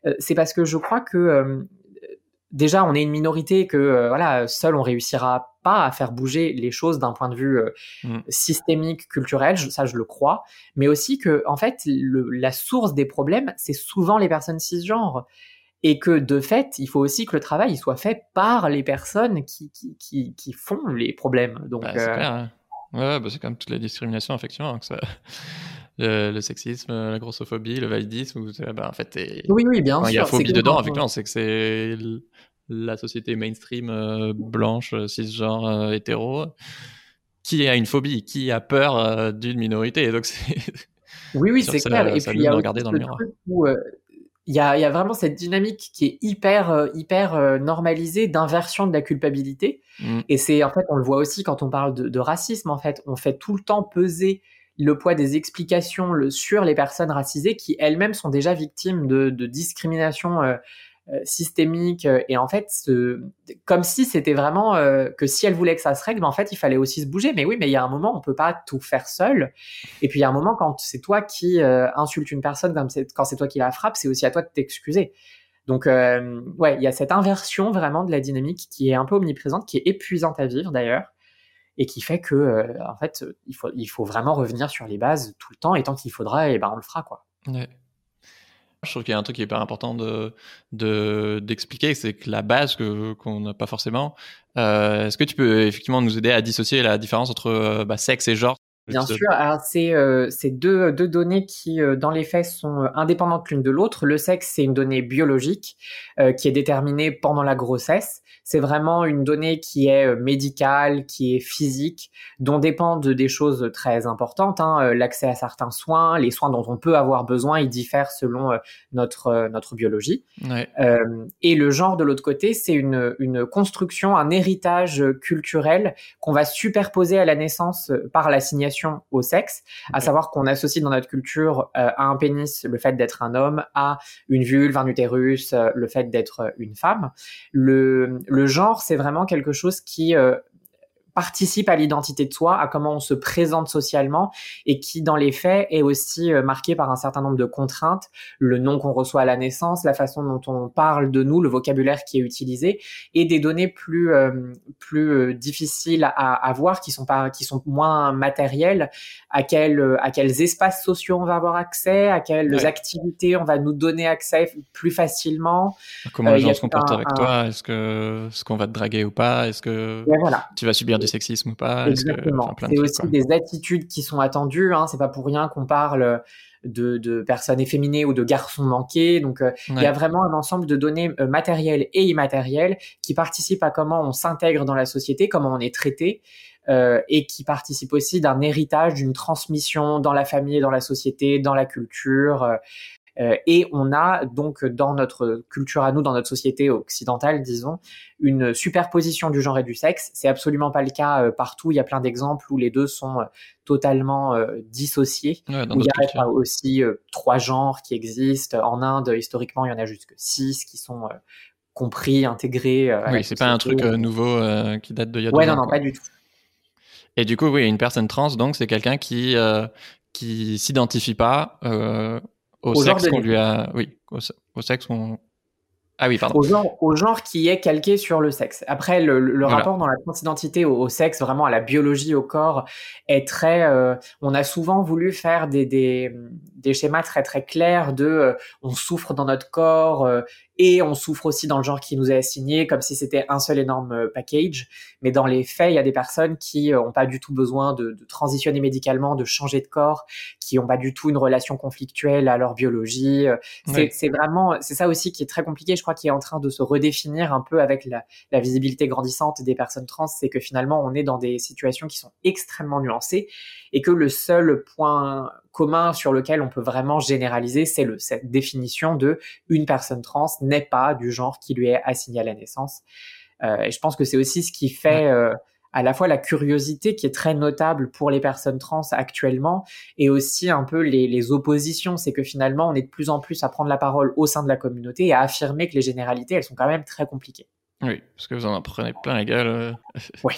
Euh, c'est parce que je crois que euh, déjà on est une minorité que euh, voilà seul on réussira pas à faire bouger les choses d'un point de vue euh, mm. systémique culturel ça je le crois mais aussi que en fait la source des problèmes c'est souvent les personnes cisgenres et que de fait il faut aussi que le travail soit fait par les personnes qui qui, qui, font les problèmes donc bah, c'est euh, hein. ouais, bah, c'est comme toute la discrimination effectivement ça le, sexisme, la grossophobie, le validisme, où, bah, en fait, oui, oui, bien sûr. Il y a phobie dedans, effectivement, c'est que c'est la société mainstream euh, blanche, cisgenre, euh, hétéro, qui a une phobie, qui a peur euh, d'une minorité. donc oui, oui, c'est clair. Et puis il y a regarder dans le miroir. il y, a, y a, vraiment cette dynamique qui est hyper hyper normalisée d'inversion de la culpabilité mmh. et c'est en fait on le voit aussi quand on parle de, de, racisme en fait on fait tout le temps peser le poids des explications sur les personnes racisées qui elles-mêmes sont déjà victimes de, discrimination euh, euh, systémique et en fait comme si c'était vraiment euh, que si elles voulaient que ça se règle en fait il fallait aussi se bouger. Mais oui mais il y a un moment on peut pas tout faire seul. Et puis il y a un moment quand c'est toi qui insulte une personne quand c'est toi qui la frappe c'est aussi à toi de t'excuser. Donc ouais il y a cette inversion vraiment de la dynamique qui est un peu omniprésente qui est épuisante à vivre d'ailleurs et qui fait que euh, en fait il faut vraiment revenir sur les bases tout le temps et tant qu'il faudra et eh ben on le fera quoi. Je trouve qu'il y a un truc qui est hyper important de d'expliquer, c'est que la base que qu'on n'a pas forcément. Euh, Est-ce que tu peux effectivement nous aider à dissocier la différence entre euh, bah, sexe et genre? Bien sûr, c'est euh, deux, deux données qui, euh, dans les faits, sont euh, indépendantes l'une de l'autre. Le sexe, c'est une donnée biologique euh, qui est déterminée pendant la grossesse. C'est vraiment une donnée qui est médicale, qui est physique, dont dépendent des choses très importantes. Hein, L'accès à certains soins, les soins dont on peut avoir besoin, ils diffèrent selon notre notre biologie. Ouais. et le genre de l'autre côté, c'est une, une construction, un héritage culturel qu'on va superposer à la naissance par l'assignation au sexe, à savoir qu'on associe dans notre culture euh, à un pénis le fait d'être un homme, à une vulve, un utérus, euh, le fait d'être une femme. Le, le genre, c'est vraiment quelque chose qui euh, participe à l'identité de soi, à comment on se présente socialement et qui, dans les faits, est aussi euh, marqué par un certain nombre de contraintes, le nom qu'on reçoit à la naissance, la façon dont on parle de nous, le vocabulaire qui est utilisé et des données plus euh, plus euh, difficiles à, à, voir qui sont pas qui sont moins matérielles, à quels à quels espaces sociaux on va avoir accès, à quelles activités on va nous donner accès plus facilement. Comment les gens se comportent avec toi Est-ce que ce qu'on va te draguer ou pas Est-ce que tu vas subir des sexisme ou pas Exactement. C'est aussi des attitudes qui sont attendues. Hein. C'est pas pour rien qu'on parle de, de, personnes efféminées ou de garçons manqués. Donc, euh, il y a vraiment un ensemble de données euh, matérielles et immatérielles qui participent à comment on s'intègre dans la société, comment on est traité. Euh, et qui participent aussi d'un héritage, d'une transmission dans la famille, dans la société, dans la culture. Euh, et on a donc dans notre culture à nous, dans notre société occidentale, disons, une superposition du genre et du sexe. C'est absolument pas le cas euh, partout. Il y a plein d'exemples où les deux sont euh, totalement dissociés. il y a aussi trois genres qui existent. En Inde, historiquement, il y en a jusque six qui sont compris, intégrés. oui, c'est pas un truc nouveau qui date de il y a ouais, non, non, pas du tout. Et du coup, oui, une personne trans, donc, c'est quelqu'un qui qui s'identifie pas au, sexe qu'on lui a, oui, au, sexe qu'on ah oui, pardon. Au genre, au genre qui est calqué sur le sexe. Après, le, le rapport dans la transidentité au, au, sexe, vraiment à la biologie, au corps, est très. Euh, on a souvent voulu faire des, des, des schémas très très clairs de euh, on souffre dans notre corps euh, et on souffre aussi dans le genre qui nous est assigné, comme si c'était un seul énorme euh, package. Mais dans les faits, il y a des personnes qui n'ont pas du tout besoin de, de, transitionner médicalement, de changer de corps, qui n'ont pas du tout une relation conflictuelle à leur biologie. C'est vraiment, c'est ça aussi qui est très compliqué. Je crois qu'il est en train de se redéfinir un peu avec la, la visibilité grandissante des personnes trans, c'est que finalement on est dans des situations qui sont extrêmement nuancées et que le seul point commun sur lequel on peut vraiment généraliser, c'est le, cette définition de une personne trans n'est pas du genre qui lui est assigné à la naissance. Euh, et je pense que c'est aussi ce qui fait euh, à la fois la curiosité qui est très notable pour les personnes trans actuellement et aussi un peu les, les oppositions. C'est que finalement, on est de plus en plus à prendre la parole au sein de la communauté et à affirmer que les généralités, elles sont quand même très compliquées. Oui, parce que vous en apprenez plein la gueule. Oui.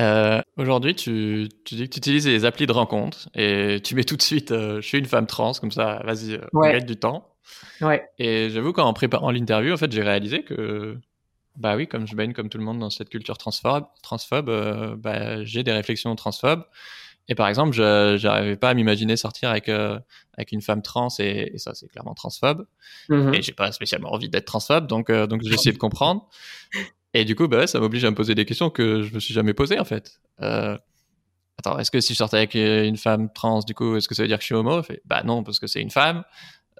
euh, Aujourd'hui, tu, tu, dis que tu utilises les applis de rencontre et tu mets tout de suite euh, je suis une femme trans, comme ça, vas-y, euh, ouais. on gagne du temps. Ouais. Et j'avoue qu'en préparant l'interview, en fait, j'ai réalisé que, bah oui, comme je baigne comme tout le monde dans cette culture transphobe, transphobe euh, bah, j'ai des réflexions transphobes. Et par exemple, je n'arrivais pas à m'imaginer sortir avec euh, avec une femme trans et, et ça c'est clairement transphobe. Mhm. Et j'ai pas spécialement envie d'être transphobe, donc euh, donc j'ai essayé de comprendre. Et du coup, bah ça m'oblige à me poser des questions que je me suis jamais posées en fait. Euh, attends, est-ce que si je sortais avec une femme trans, du coup, est-ce que ça veut dire que je suis homo? Fait, Bah non, parce que c'est une femme.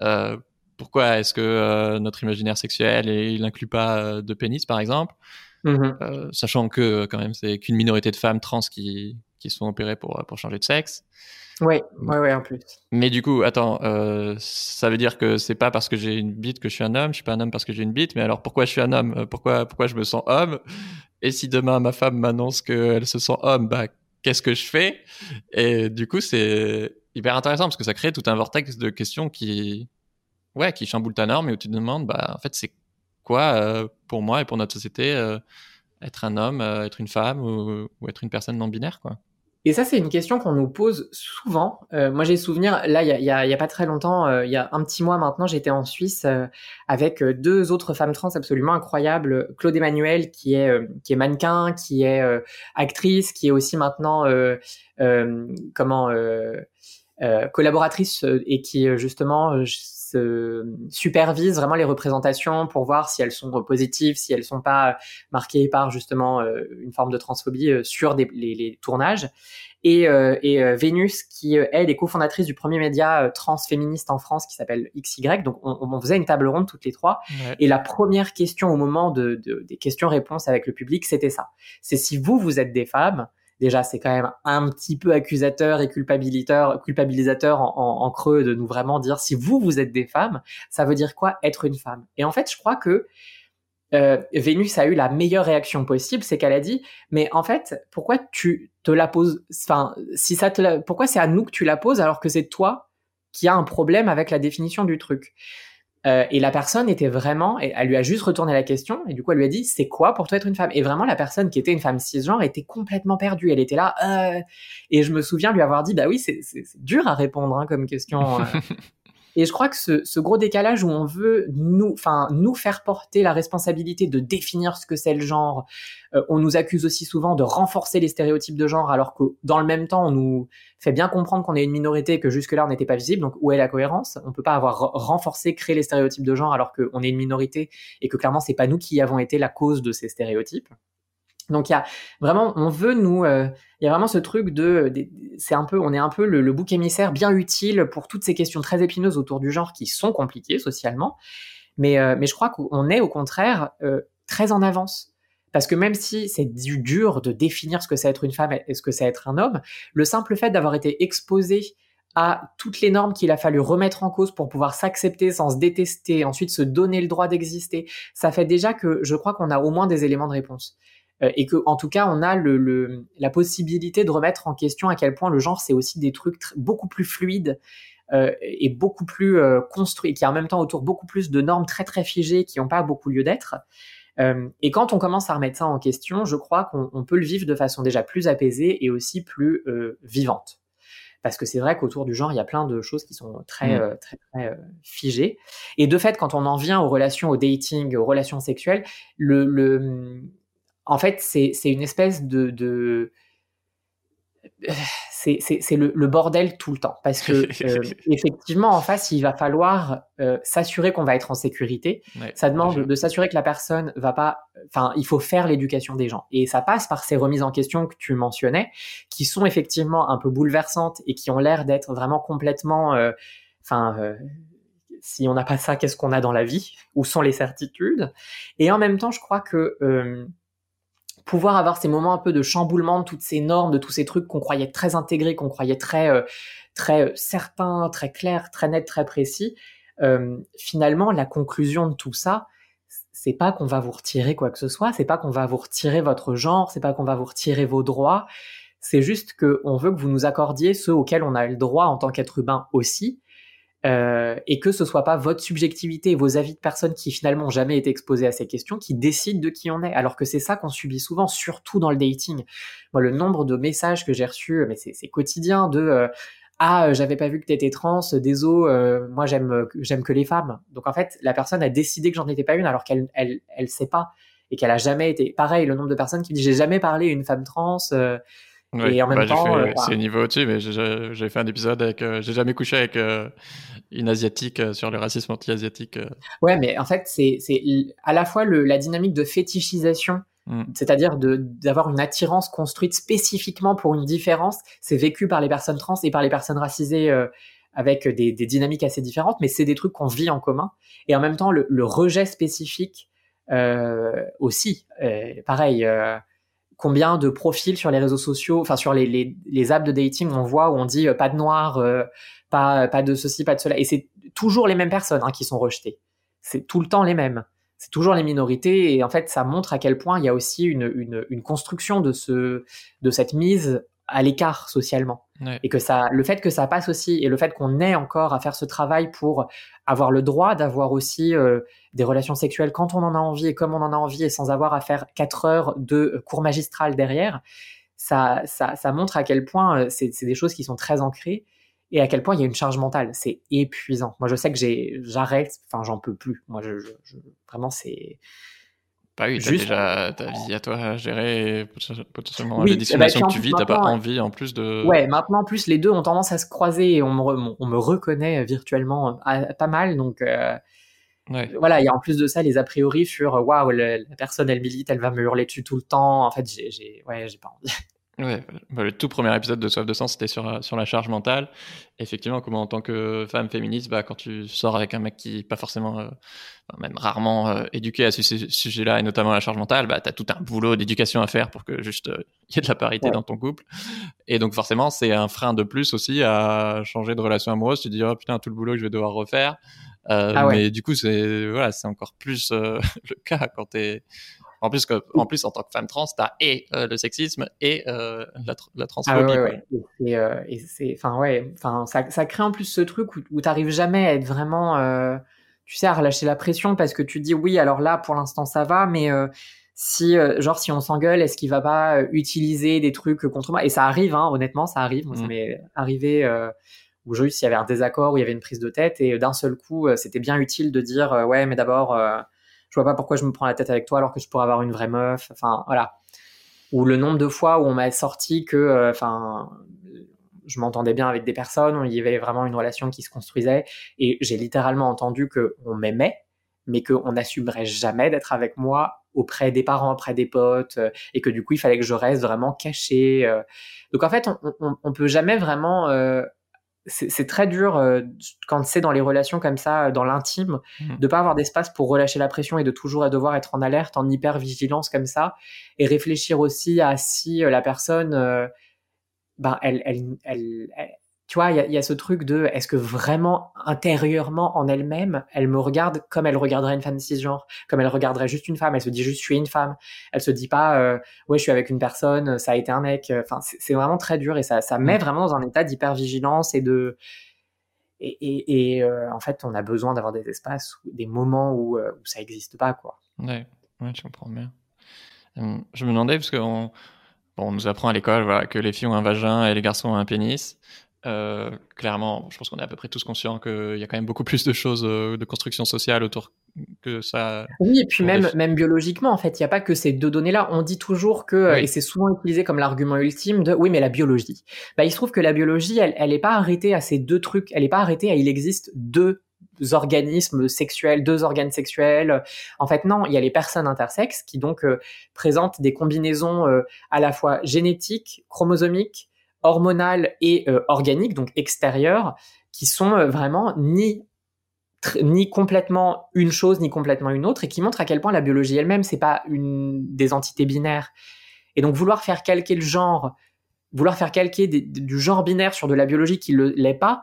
Euh, pourquoi est-ce que euh, notre imaginaire sexuel et il n'inclut pas euh, de pénis par exemple, Mhm. Euh, sachant que quand même c'est qu'une minorité de femmes trans qui qui sont opérées pour pour changer de sexe. Ouais, ouais, ouais, en plus. Mais du coup, attends, euh, ça veut dire que c'est pas parce que j'ai une bite que je suis un homme, je suis pas un homme parce que j'ai une bite, mais alors pourquoi je suis un homme? Euh, Pourquoi pourquoi je me sens homme? Et si demain ma femme m'annonce qu'elle se sent homme, bah qu'est-ce que je fais? Et du coup, c'est hyper intéressant parce que ça crée tout un vortex de questions qui ouais, qui chamboule ta norme et où tu te demandes bah en fait, c'est quoi euh, pour moi et pour notre société euh, être un homme, euh, être une femme ou, ou être une personne non binaire quoi? Et ça, c'est une question qu'on nous pose souvent. Euh, moi, j'ai souvenir, là, il y a, pas très longtemps, euh, il y a un petit mois maintenant, j'étais en Suisse euh, avec deux autres femmes trans absolument incroyables. Claude Emmanuel, qui est, qui est mannequin, qui est actrice, qui est aussi maintenant, comment, collaboratrice et qui, justement, se supervise vraiment les représentations pour voir si elles sont positives, si elles sont pas marquées par justement une forme de transphobie sur des, les, les tournages. Et, euh, et euh, Vénus, qui euh, elle est cofondatrice du premier média transféministe en France qui s'appelle XY. Donc on, on, faisait une table ronde toutes les trois. Ouais. Et la première question au moment de, de des questions-réponses avec le public, c'était ça. C'est si vous, vous êtes des femmes, déjà c'est quand même un petit peu accusateur et culpabilisateur, en, creux de nous vraiment dire si vous vous êtes des femmes, ça veut dire quoi être une femme? Et en fait, je crois que euh, Vénus a eu la meilleure réaction possible, c'est qu'elle a dit mais en fait pourquoi tu te la poses Enfin, si ça te la, pourquoi c'est à nous que tu la poses alors que c'est toi qui a un problème avec la définition du truc? Euh, et la personne était vraiment, elle lui a juste retourné la question, et du coup elle lui a dit, c'est quoi pour toi être une femme? Et vraiment la personne qui était une femme cisgenre était complètement perdue. Elle était là, euh... et je me souviens lui avoir dit, bah oui, c'est dur à répondre hein, comme question. Euh. et je crois que ce, gros décalage où on veut nous, enfin nous faire porter la responsabilité de définir ce que c'est le genre, euh, on nous accuse aussi souvent de renforcer les stéréotypes de genre, alors que dans le même temps on nous fait bien comprendre qu'on est une minorité et que jusque-là on n'était pas visible. Donc où est la cohérence? On peut pas avoir renforcé, créé les stéréotypes de genre alors qu'on est une minorité et que clairement c'est pas nous qui avons été la cause de ces stéréotypes. Donc il y a vraiment, on veut nous, il euh, y a vraiment ce truc de, c'est un peu, on est un peu le, bouc émissaire bien utile pour toutes ces questions très épineuses autour du genre qui sont compliquées socialement, mais euh, je crois qu'on est au contraire euh, très en avance. Parce que même si c'est du dur de définir ce que c'est être une femme et ce que c'est être un homme, le simple fait d'avoir été exposé à toutes les normes qu'il a fallu remettre en cause pour pouvoir s'accepter sans se détester, ensuite se donner le droit d'exister, ça fait déjà que je crois qu'on a au moins des éléments de réponse et que en tout cas on a le, le, la possibilité de remettre en question à quel point le genre c'est aussi des trucs beaucoup plus fluides euh, et beaucoup plus euh, construits, qui a en même temps autour beaucoup plus de normes très très figées qui n'ont pas beaucoup lieu d'être. Euh, et quand on commence à remettre ça en question, je crois qu'on peut le vivre de façon déjà plus apaisée et aussi plus euh, vivante. parce que c'est vrai qu'autour du genre, il y a plein de choses qui sont très, mmh. très, très, figées. Et de fait, quand on en vient aux relations, au dating, aux relations sexuelles, le, le en fait, c'est une espèce de, de c'est le, bordel tout le temps. Parce que euh, effectivement en face il va falloir euh, s'assurer qu'on va être en sécurité. Ça demande de s'assurer que la personne va pas enfin il faut faire l'éducation des gens. Et ça passe par ces remises en question que tu mentionnais qui sont effectivement un peu bouleversantes et qui ont l'air d'être vraiment complètement euh, enfin si on n'a pas ça qu'est-ce qu'on a dans la vie? Où sont les certitudes? Et en même temps je crois que pouvoir avoir ces moments un peu de chamboulement de toutes ces normes, de tous ces trucs qu'on croyait très intégrés, qu'on croyait très euh, très euh, certains, très clairs, très nets, très précis. Euh, finalement, la conclusion de tout ça, c'est pas qu'on va vous retirer quoi que ce soit, c'est pas qu'on va vous retirer votre genre, c'est pas qu'on va vous retirer vos droits. C'est juste qu'on veut que vous nous accordiez ceux auxquels on a le droit en tant qu'être humain aussi, euh, et que ce soit pas votre subjectivité vos avis de personnes qui finalement ont jamais été exposées à ces questions qui décident de qui on est. Alors que c'est ça qu'on subit souvent, surtout dans le dating. Moi, le nombre de messages que j'ai reçus, mais c'est quotidien de euh, ah j'avais pas vu que t'étais trans, désolé, euh, moi j'aime j'aime que les femmes. Donc en fait, la personne a décidé que j'en étais pas une alors qu'elle elle elle sait pas et qu'elle a jamais été. Pareil, le nombre de personnes qui me disent j'ai jamais parlé à une femme trans. Et en même bah, temps, c'est niveau au-dessus, mais j'ai fait un épisode avec, j'ai jamais couché avec une asiatique euh, sur le racisme anti-asiatique. Euh. Ouais, mais en fait, c'est à la fois le, la dynamique de fétichisation, mm. c'est-à-dire d'avoir une attirance construite spécifiquement pour une différence. C'est vécu par les personnes trans et par les personnes racisées euh, avec des, des, dynamiques assez différentes, mais c'est des trucs qu'on vit en commun. Et en même temps, le, le rejet spécifique euh, aussi. pareil. Combien de profils sur les réseaux sociaux, enfin sur les, les, les, apps de dating, on voit où on dit pas de noir, pas, pas de ceci, pas de cela. Et c'est toujours les mêmes personnes hein, qui sont rejetées. C'est tout le temps les mêmes. C'est toujours les minorités. Et en fait, ça montre à quel point il y a aussi une, une, une construction de, ce, de cette mise à l'écart socialement. Et que ça, le fait que ça passe aussi, et le fait qu'on ait encore à faire ce travail pour avoir le droit d'avoir aussi euh, des relations sexuelles quand on en a envie et comme on en a envie, et sans avoir à faire quatre heures de cours magistral derrière, ça, ça, ça montre à quel point euh, c'est des choses qui sont très ancrées et à quel point il y a une charge mentale. C'est épuisant. Moi, je sais que j'arrête, enfin, j'en peux plus. Moi, je, vraiment, c'est. Bah oui, t'as déjà ta vie à toi à gérer, potentiellement oui, les discriminations bah, que tu vis, t'as pas envie en plus de... Ouais, maintenant en plus les deux ont tendance à se croiser et on me, on me reconnaît virtuellement euh, pas mal, donc euh, voilà, il y a en plus de ça les a priori sur waouh, la personne elle milite, elle va me hurler dessus tout le temps, en fait j'ai ouais, j'ai pas envie. Ouais, bah, le tout premier épisode de Soif de Sens, c'était sur, sur la charge mentale. Effectivement, comment en tant que femme féministe, bah, quand tu sors avec un mec qui pas forcément, euh, même rarement euh, éduqué à ce sujet-là, et notamment la charge mentale, bah, tu as tout un boulot d'éducation à faire pour que juste euh, il y ait de la parité dans ton couple. Et donc forcément, c'est un frein de plus aussi à changer de relation amoureuse. Tu te dis, oh putain, tout le boulot que je vais devoir refaire. Ah mais du coup, c'est voilà, c'est encore plus le cas quand tu es en plus, que, en plus, en tant que femme trans, tu as et euh, le sexisme et euh, la, la, transphobie. Ah ouais, euh, Et, c'est, enfin ouais, enfin ça, ça, crée en plus ce truc où, où tu n'arrives jamais à être vraiment, tu sais, à relâcher la pression parce que tu dis oui, alors là, pour l'instant, ça va, mais si, genre, si on s'engueule, est-ce qu'il va pas utiliser des trucs contre moi? Et ça arrive, hein, honnêtement, ça arrive. Moi, ça mm. m'est arrivé où juste il y avait un désaccord, où il y avait une prise de tête, et d'un seul coup, c'était bien utile de dire ouais, mais d'abord je vois pas pourquoi je me prends la tête avec toi alors que je pourrais avoir une vraie meuf. Enfin, voilà. Ou le nombre de fois où on m'a sorti que, euh, enfin, je m'entendais bien avec des personnes, il y avait vraiment une relation qui se construisait, et j'ai littéralement entendu que on m'aimait, mais qu'on n'assumerait jamais d'être avec moi auprès des parents, auprès des potes, euh, et que du coup il fallait que je reste vraiment caché. Euh. Donc en fait, on, on, on peut jamais vraiment c'est très dur euh, quand c'est dans les relations comme ça, dans l'intime, mmh. de pas avoir d'espace pour relâcher la pression et de toujours devoir être en alerte, en hyper vigilance comme ça, et réfléchir aussi à si euh, la personne, euh, ben elle, elle, elle, tu vois, il y, a ce truc de est-ce que vraiment intérieurement en elle-même, elle me regarde comme elle regarderait une femme cisgenre, comme elle regarderait juste une femme? Elle se dit juste je suis une femme. Elle se dit pas euh, ouais je suis avec une personne, ça a été un mec. Enfin c'est vraiment très dur et ça ça met mm. vraiment dans un état d'hypervigilance et de et, et, et euh, en fait on a besoin d'avoir des espaces, des moments où, euh, où ça n'existe pas quoi. Ouais, ouais, je comprends bien. Hum, je me demandais parce qu'on on nous apprend à l'école voilà, que les filles ont un vagin et les garçons ont un pénis. Euh, clairement, je pense qu'on est à peu près tous conscients qu'il y a quand même beaucoup plus de choses euh, de construction sociale autour que ça. Oui, et puis même, même biologiquement, en fait, il n'y a pas que ces deux données-là. On dit toujours que, et c'est souvent utilisé comme l'argument ultime de oui, mais la biologie. Bah, il se trouve que la biologie, elle n'est pas arrêtée à ces deux trucs. Elle n'est pas arrêtée à il existe deux organismes sexuels, deux organes sexuels. En fait, non, il y a les personnes intersexes qui donc euh, présentent des combinaisons à la fois génétiques, chromosomiques, hormonales et euh, organiques, donc extérieures, qui sont euh, vraiment ni ni complètement une chose ni complètement une autre et qui montrent à quel point la biologie elle-même c'est pas une des entités binaires. Et donc vouloir faire calquer le genre, vouloir faire calquer du genre binaire sur de la biologie qui ne l'est pas,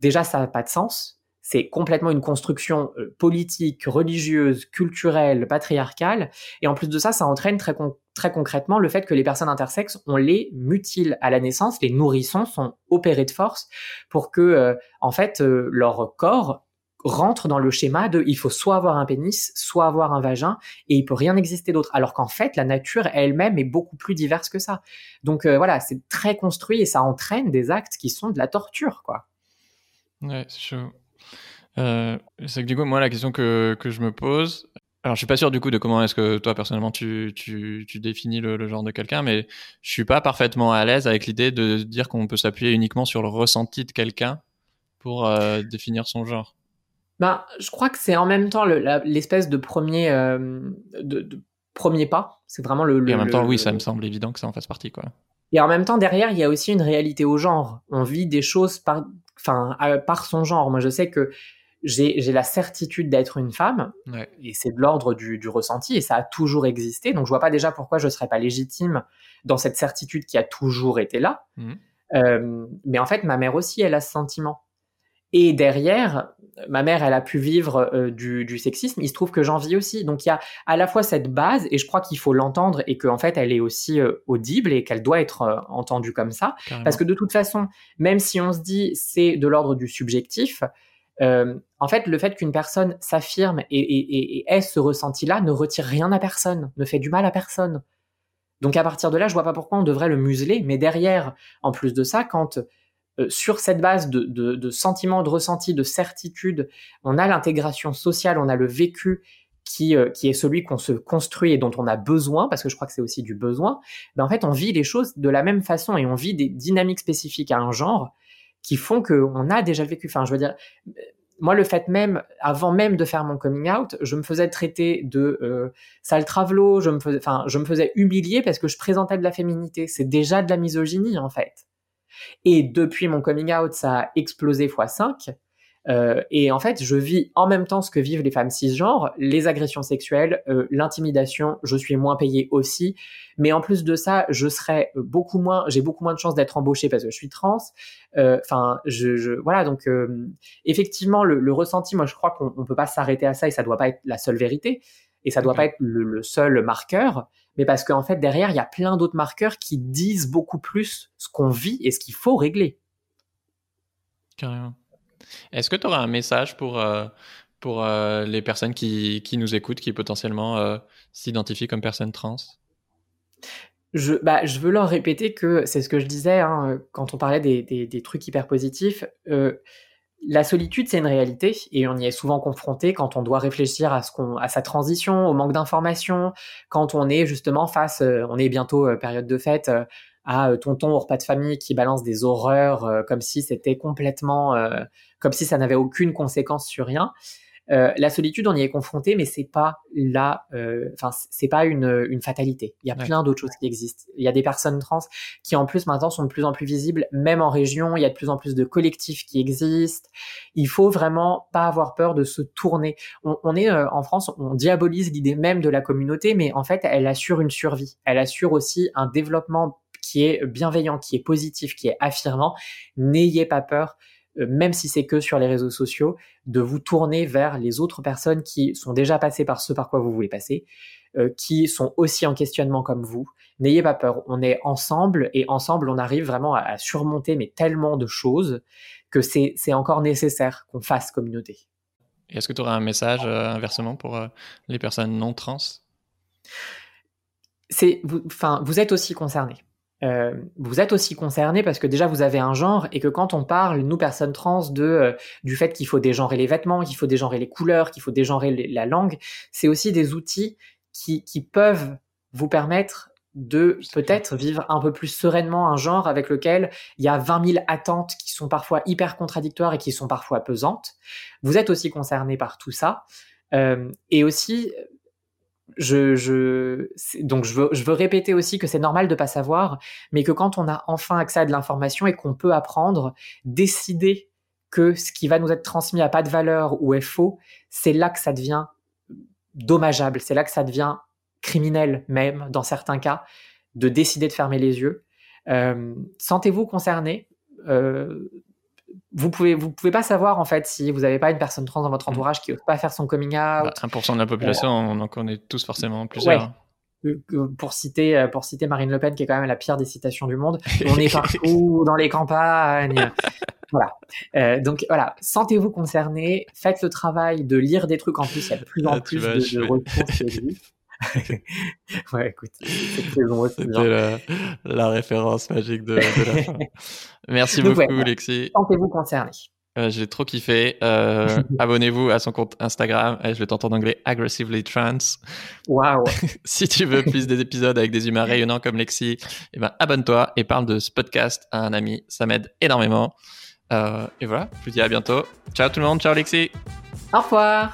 déjà ça n'a pas de sens c'est complètement une construction euh, politique, religieuse, culturelle, patriarcale. Et en plus de ça, ça entraîne très, très concrètement le fait que les personnes intersexes, on les mutile à la naissance, les nourrissons sont opérés de force pour que, euh, en fait, euh, leur corps rentre dans le schéma de il faut soit avoir un pénis, soit avoir un vagin, et il peut rien exister d'autre. Alors qu'en fait, la nature elle-même est beaucoup plus diverse que ça. Donc voilà, c'est très construit et ça entraîne des actes qui sont de la torture, quoi. Ouais, c'est chaud. Euh, c'est que du coup, moi, la question que, que je me pose, alors je suis pas sûr du coup de comment est-ce que toi personnellement tu, tu, tu définis le, genre de quelqu'un, mais je suis pas parfaitement à l'aise avec l'idée de dire qu'on peut s'appuyer uniquement sur le ressenti de quelqu'un pour euh, définir son genre. Ben, je crois que c'est en même temps l'espèce de premier euh, de, premier pas. C'est vraiment le, Et en même temps, oui, ça me semble évident que ça en fasse partie, quoi. Et en même temps, derrière, il y a aussi une réalité au genre. On vit des choses par, enfin, par son genre. Moi, je sais que j'ai la certitude d'être une femme, et c'est de l'ordre du, du, ressenti, et ça a toujours existé. Donc je vois pas déjà pourquoi je serais pas légitime dans cette certitude qui a toujours été là. Mmh. Euh, mais en fait, ma mère aussi, elle a ce sentiment. Et derrière, ma mère, elle a pu vivre euh, du, du, sexisme. Il se trouve que j'en vis aussi. Donc il y a à la fois cette base, et je crois qu'il faut l'entendre, et qu'en fait, elle est aussi euh, audible et qu'elle doit être euh, entendue comme ça. Parce que de toute façon, même si on se dit c'est de l'ordre du subjectif, euh, en fait, le fait qu'une personne s'affirme et, ait ce ressenti-là ne retire rien à personne, ne fait du mal à personne. Donc à partir de là, je vois pas pourquoi on devrait le museler. Mais derrière, en plus de ça, quand euh, sur cette base de, de, de sentiments, de ressenti, de certitude, on a l'intégration sociale, on a le vécu qui, euh, qui est celui qu'on se construit et dont on a besoin, parce que je crois que c'est aussi du besoin, ben en fait, on vit les choses de la même façon et on vit des dynamiques spécifiques à un genre qui font qu'on a déjà vécu. Enfin, je veux dire, moi, le fait même, avant même de faire mon coming out, je me faisais traiter de euh, sale travelo, je me faisais, enfin, je me faisais humilier parce que je présentais de la féminité. C'est déjà de la misogynie, en fait. Et depuis mon coming out, ça a explosé x 5. Euh, et en fait, je vis en même temps ce que vivent les femmes cisgenres, les agressions sexuelles, euh, l'intimidation. Je suis moins payée aussi, mais en plus de ça, je serais beaucoup moins, j'ai beaucoup moins de chances d'être embauchée parce que je suis trans. Euh, enfin, je, je, voilà. Donc, effectivement, le, le, ressenti, moi, je crois qu'on ne peut pas s'arrêter à ça et ça doit pas être la seule vérité et ça doit pas être le, le, seul marqueur, mais parce qu'en fait derrière il y a plein d'autres marqueurs qui disent beaucoup plus ce qu'on vit et ce qu'il faut régler. Carrément. Est-ce que tu auras un message pour, euh, pour euh, les personnes qui, qui, nous écoutent, qui potentiellement euh, s'identifient comme personnes trans? Je, bah, je veux leur répéter que c'est ce que je disais hein, quand on parlait des, des, trucs hyper positifs. la solitude, c'est une réalité et on y est souvent confronté quand on doit réfléchir à, ce à sa transition, au manque d'informations, quand on est justement face, on est bientôt période de fête, à euh, tonton au repas de famille qui balance des horreurs euh, comme si c'était complètement, euh, comme si ça n'avait aucune conséquence sur rien. la solitude, on y est confronté, mais c'est pas là, enfin c'est pas une, une, fatalité. Il y a plein d'autres choses qui existent. Il y a des personnes trans qui en plus maintenant sont de plus en plus visibles, même en région. Il y a de plus en plus de collectifs qui existent. Il faut vraiment pas avoir peur de se tourner. On, on est en France, on diabolise l'idée même de la communauté, mais en fait, elle assure une survie. Elle assure aussi un développement qui est bienveillant, qui est positif, qui est affirmant, n'ayez pas peur euh, même si c'est que sur les réseaux sociaux, de vous tourner vers les autres personnes qui sont déjà passées par ce par quoi vous voulez passer, euh, qui sont aussi en questionnement comme vous. N'ayez pas peur, on est ensemble et ensemble on arrive vraiment à, surmonter mais tellement de choses que c'est encore nécessaire qu'on fasse communauté. Est-ce que tu aurais un message euh, inversement pour les personnes non trans? Enfin, vous êtes aussi concernés euh, vous êtes aussi concerné parce que déjà vous avez un genre et que quand on parle, nous personnes trans, de euh, du fait qu'il faut dégenrer les vêtements, qu'il faut dégenrer les couleurs, qu'il faut dégenrer la langue, c'est aussi des outils qui, qui peuvent vous permettre de peut-être vivre un peu plus sereinement un genre avec lequel il y a 20 000 attentes qui sont parfois hyper contradictoires et qui sont parfois pesantes. Vous êtes aussi concerné par tout ça. Euh, et aussi, je, je, donc je veux, je veux répéter aussi que c'est normal de pas savoir, mais que quand on a enfin accès à de l'information et qu'on peut apprendre, décider que ce qui va nous être transmis a pas de valeur ou est faux, c'est là que ça devient dommageable, c'est là que ça devient criminel même dans certains cas, de décider de fermer les yeux. Euh, Sentez-vous concerné euh, vous pouvez vous pouvez pas savoir en fait si vous n'avez pas une personne trans dans votre mmh. entourage qui n'ose pas faire son coming out. 1% bah, de la population, on en connaît tous forcément plusieurs. Pour citer euh, pour citer Marine Le Pen qui est quand même la pire des citations du monde, on est partout dans les campagnes. voilà. Euh, donc voilà, sentez-vous concerné, faites le travail de lire des trucs en plus, il y a de plus en ah, plus de, de ressources ouais, écoute, C'était la, la, référence magique de, la fin. Merci beaucoup, Lexi. Sentez-vous concerné. Euh, J'ai trop kiffé. Euh, Abonnez-vous à son compte Instagram. je vais t'entendre en anglais Aggressively Trans. Waouh. si tu veux plus des épisodes avec des humains rayonnants comme Lexi, eh ben, abonne-toi et parle de ce podcast à un ami. Ça m'aide énormément. Euh, et voilà, je vous dis à bientôt. Ciao tout le monde. Ciao Lexi. Au revoir.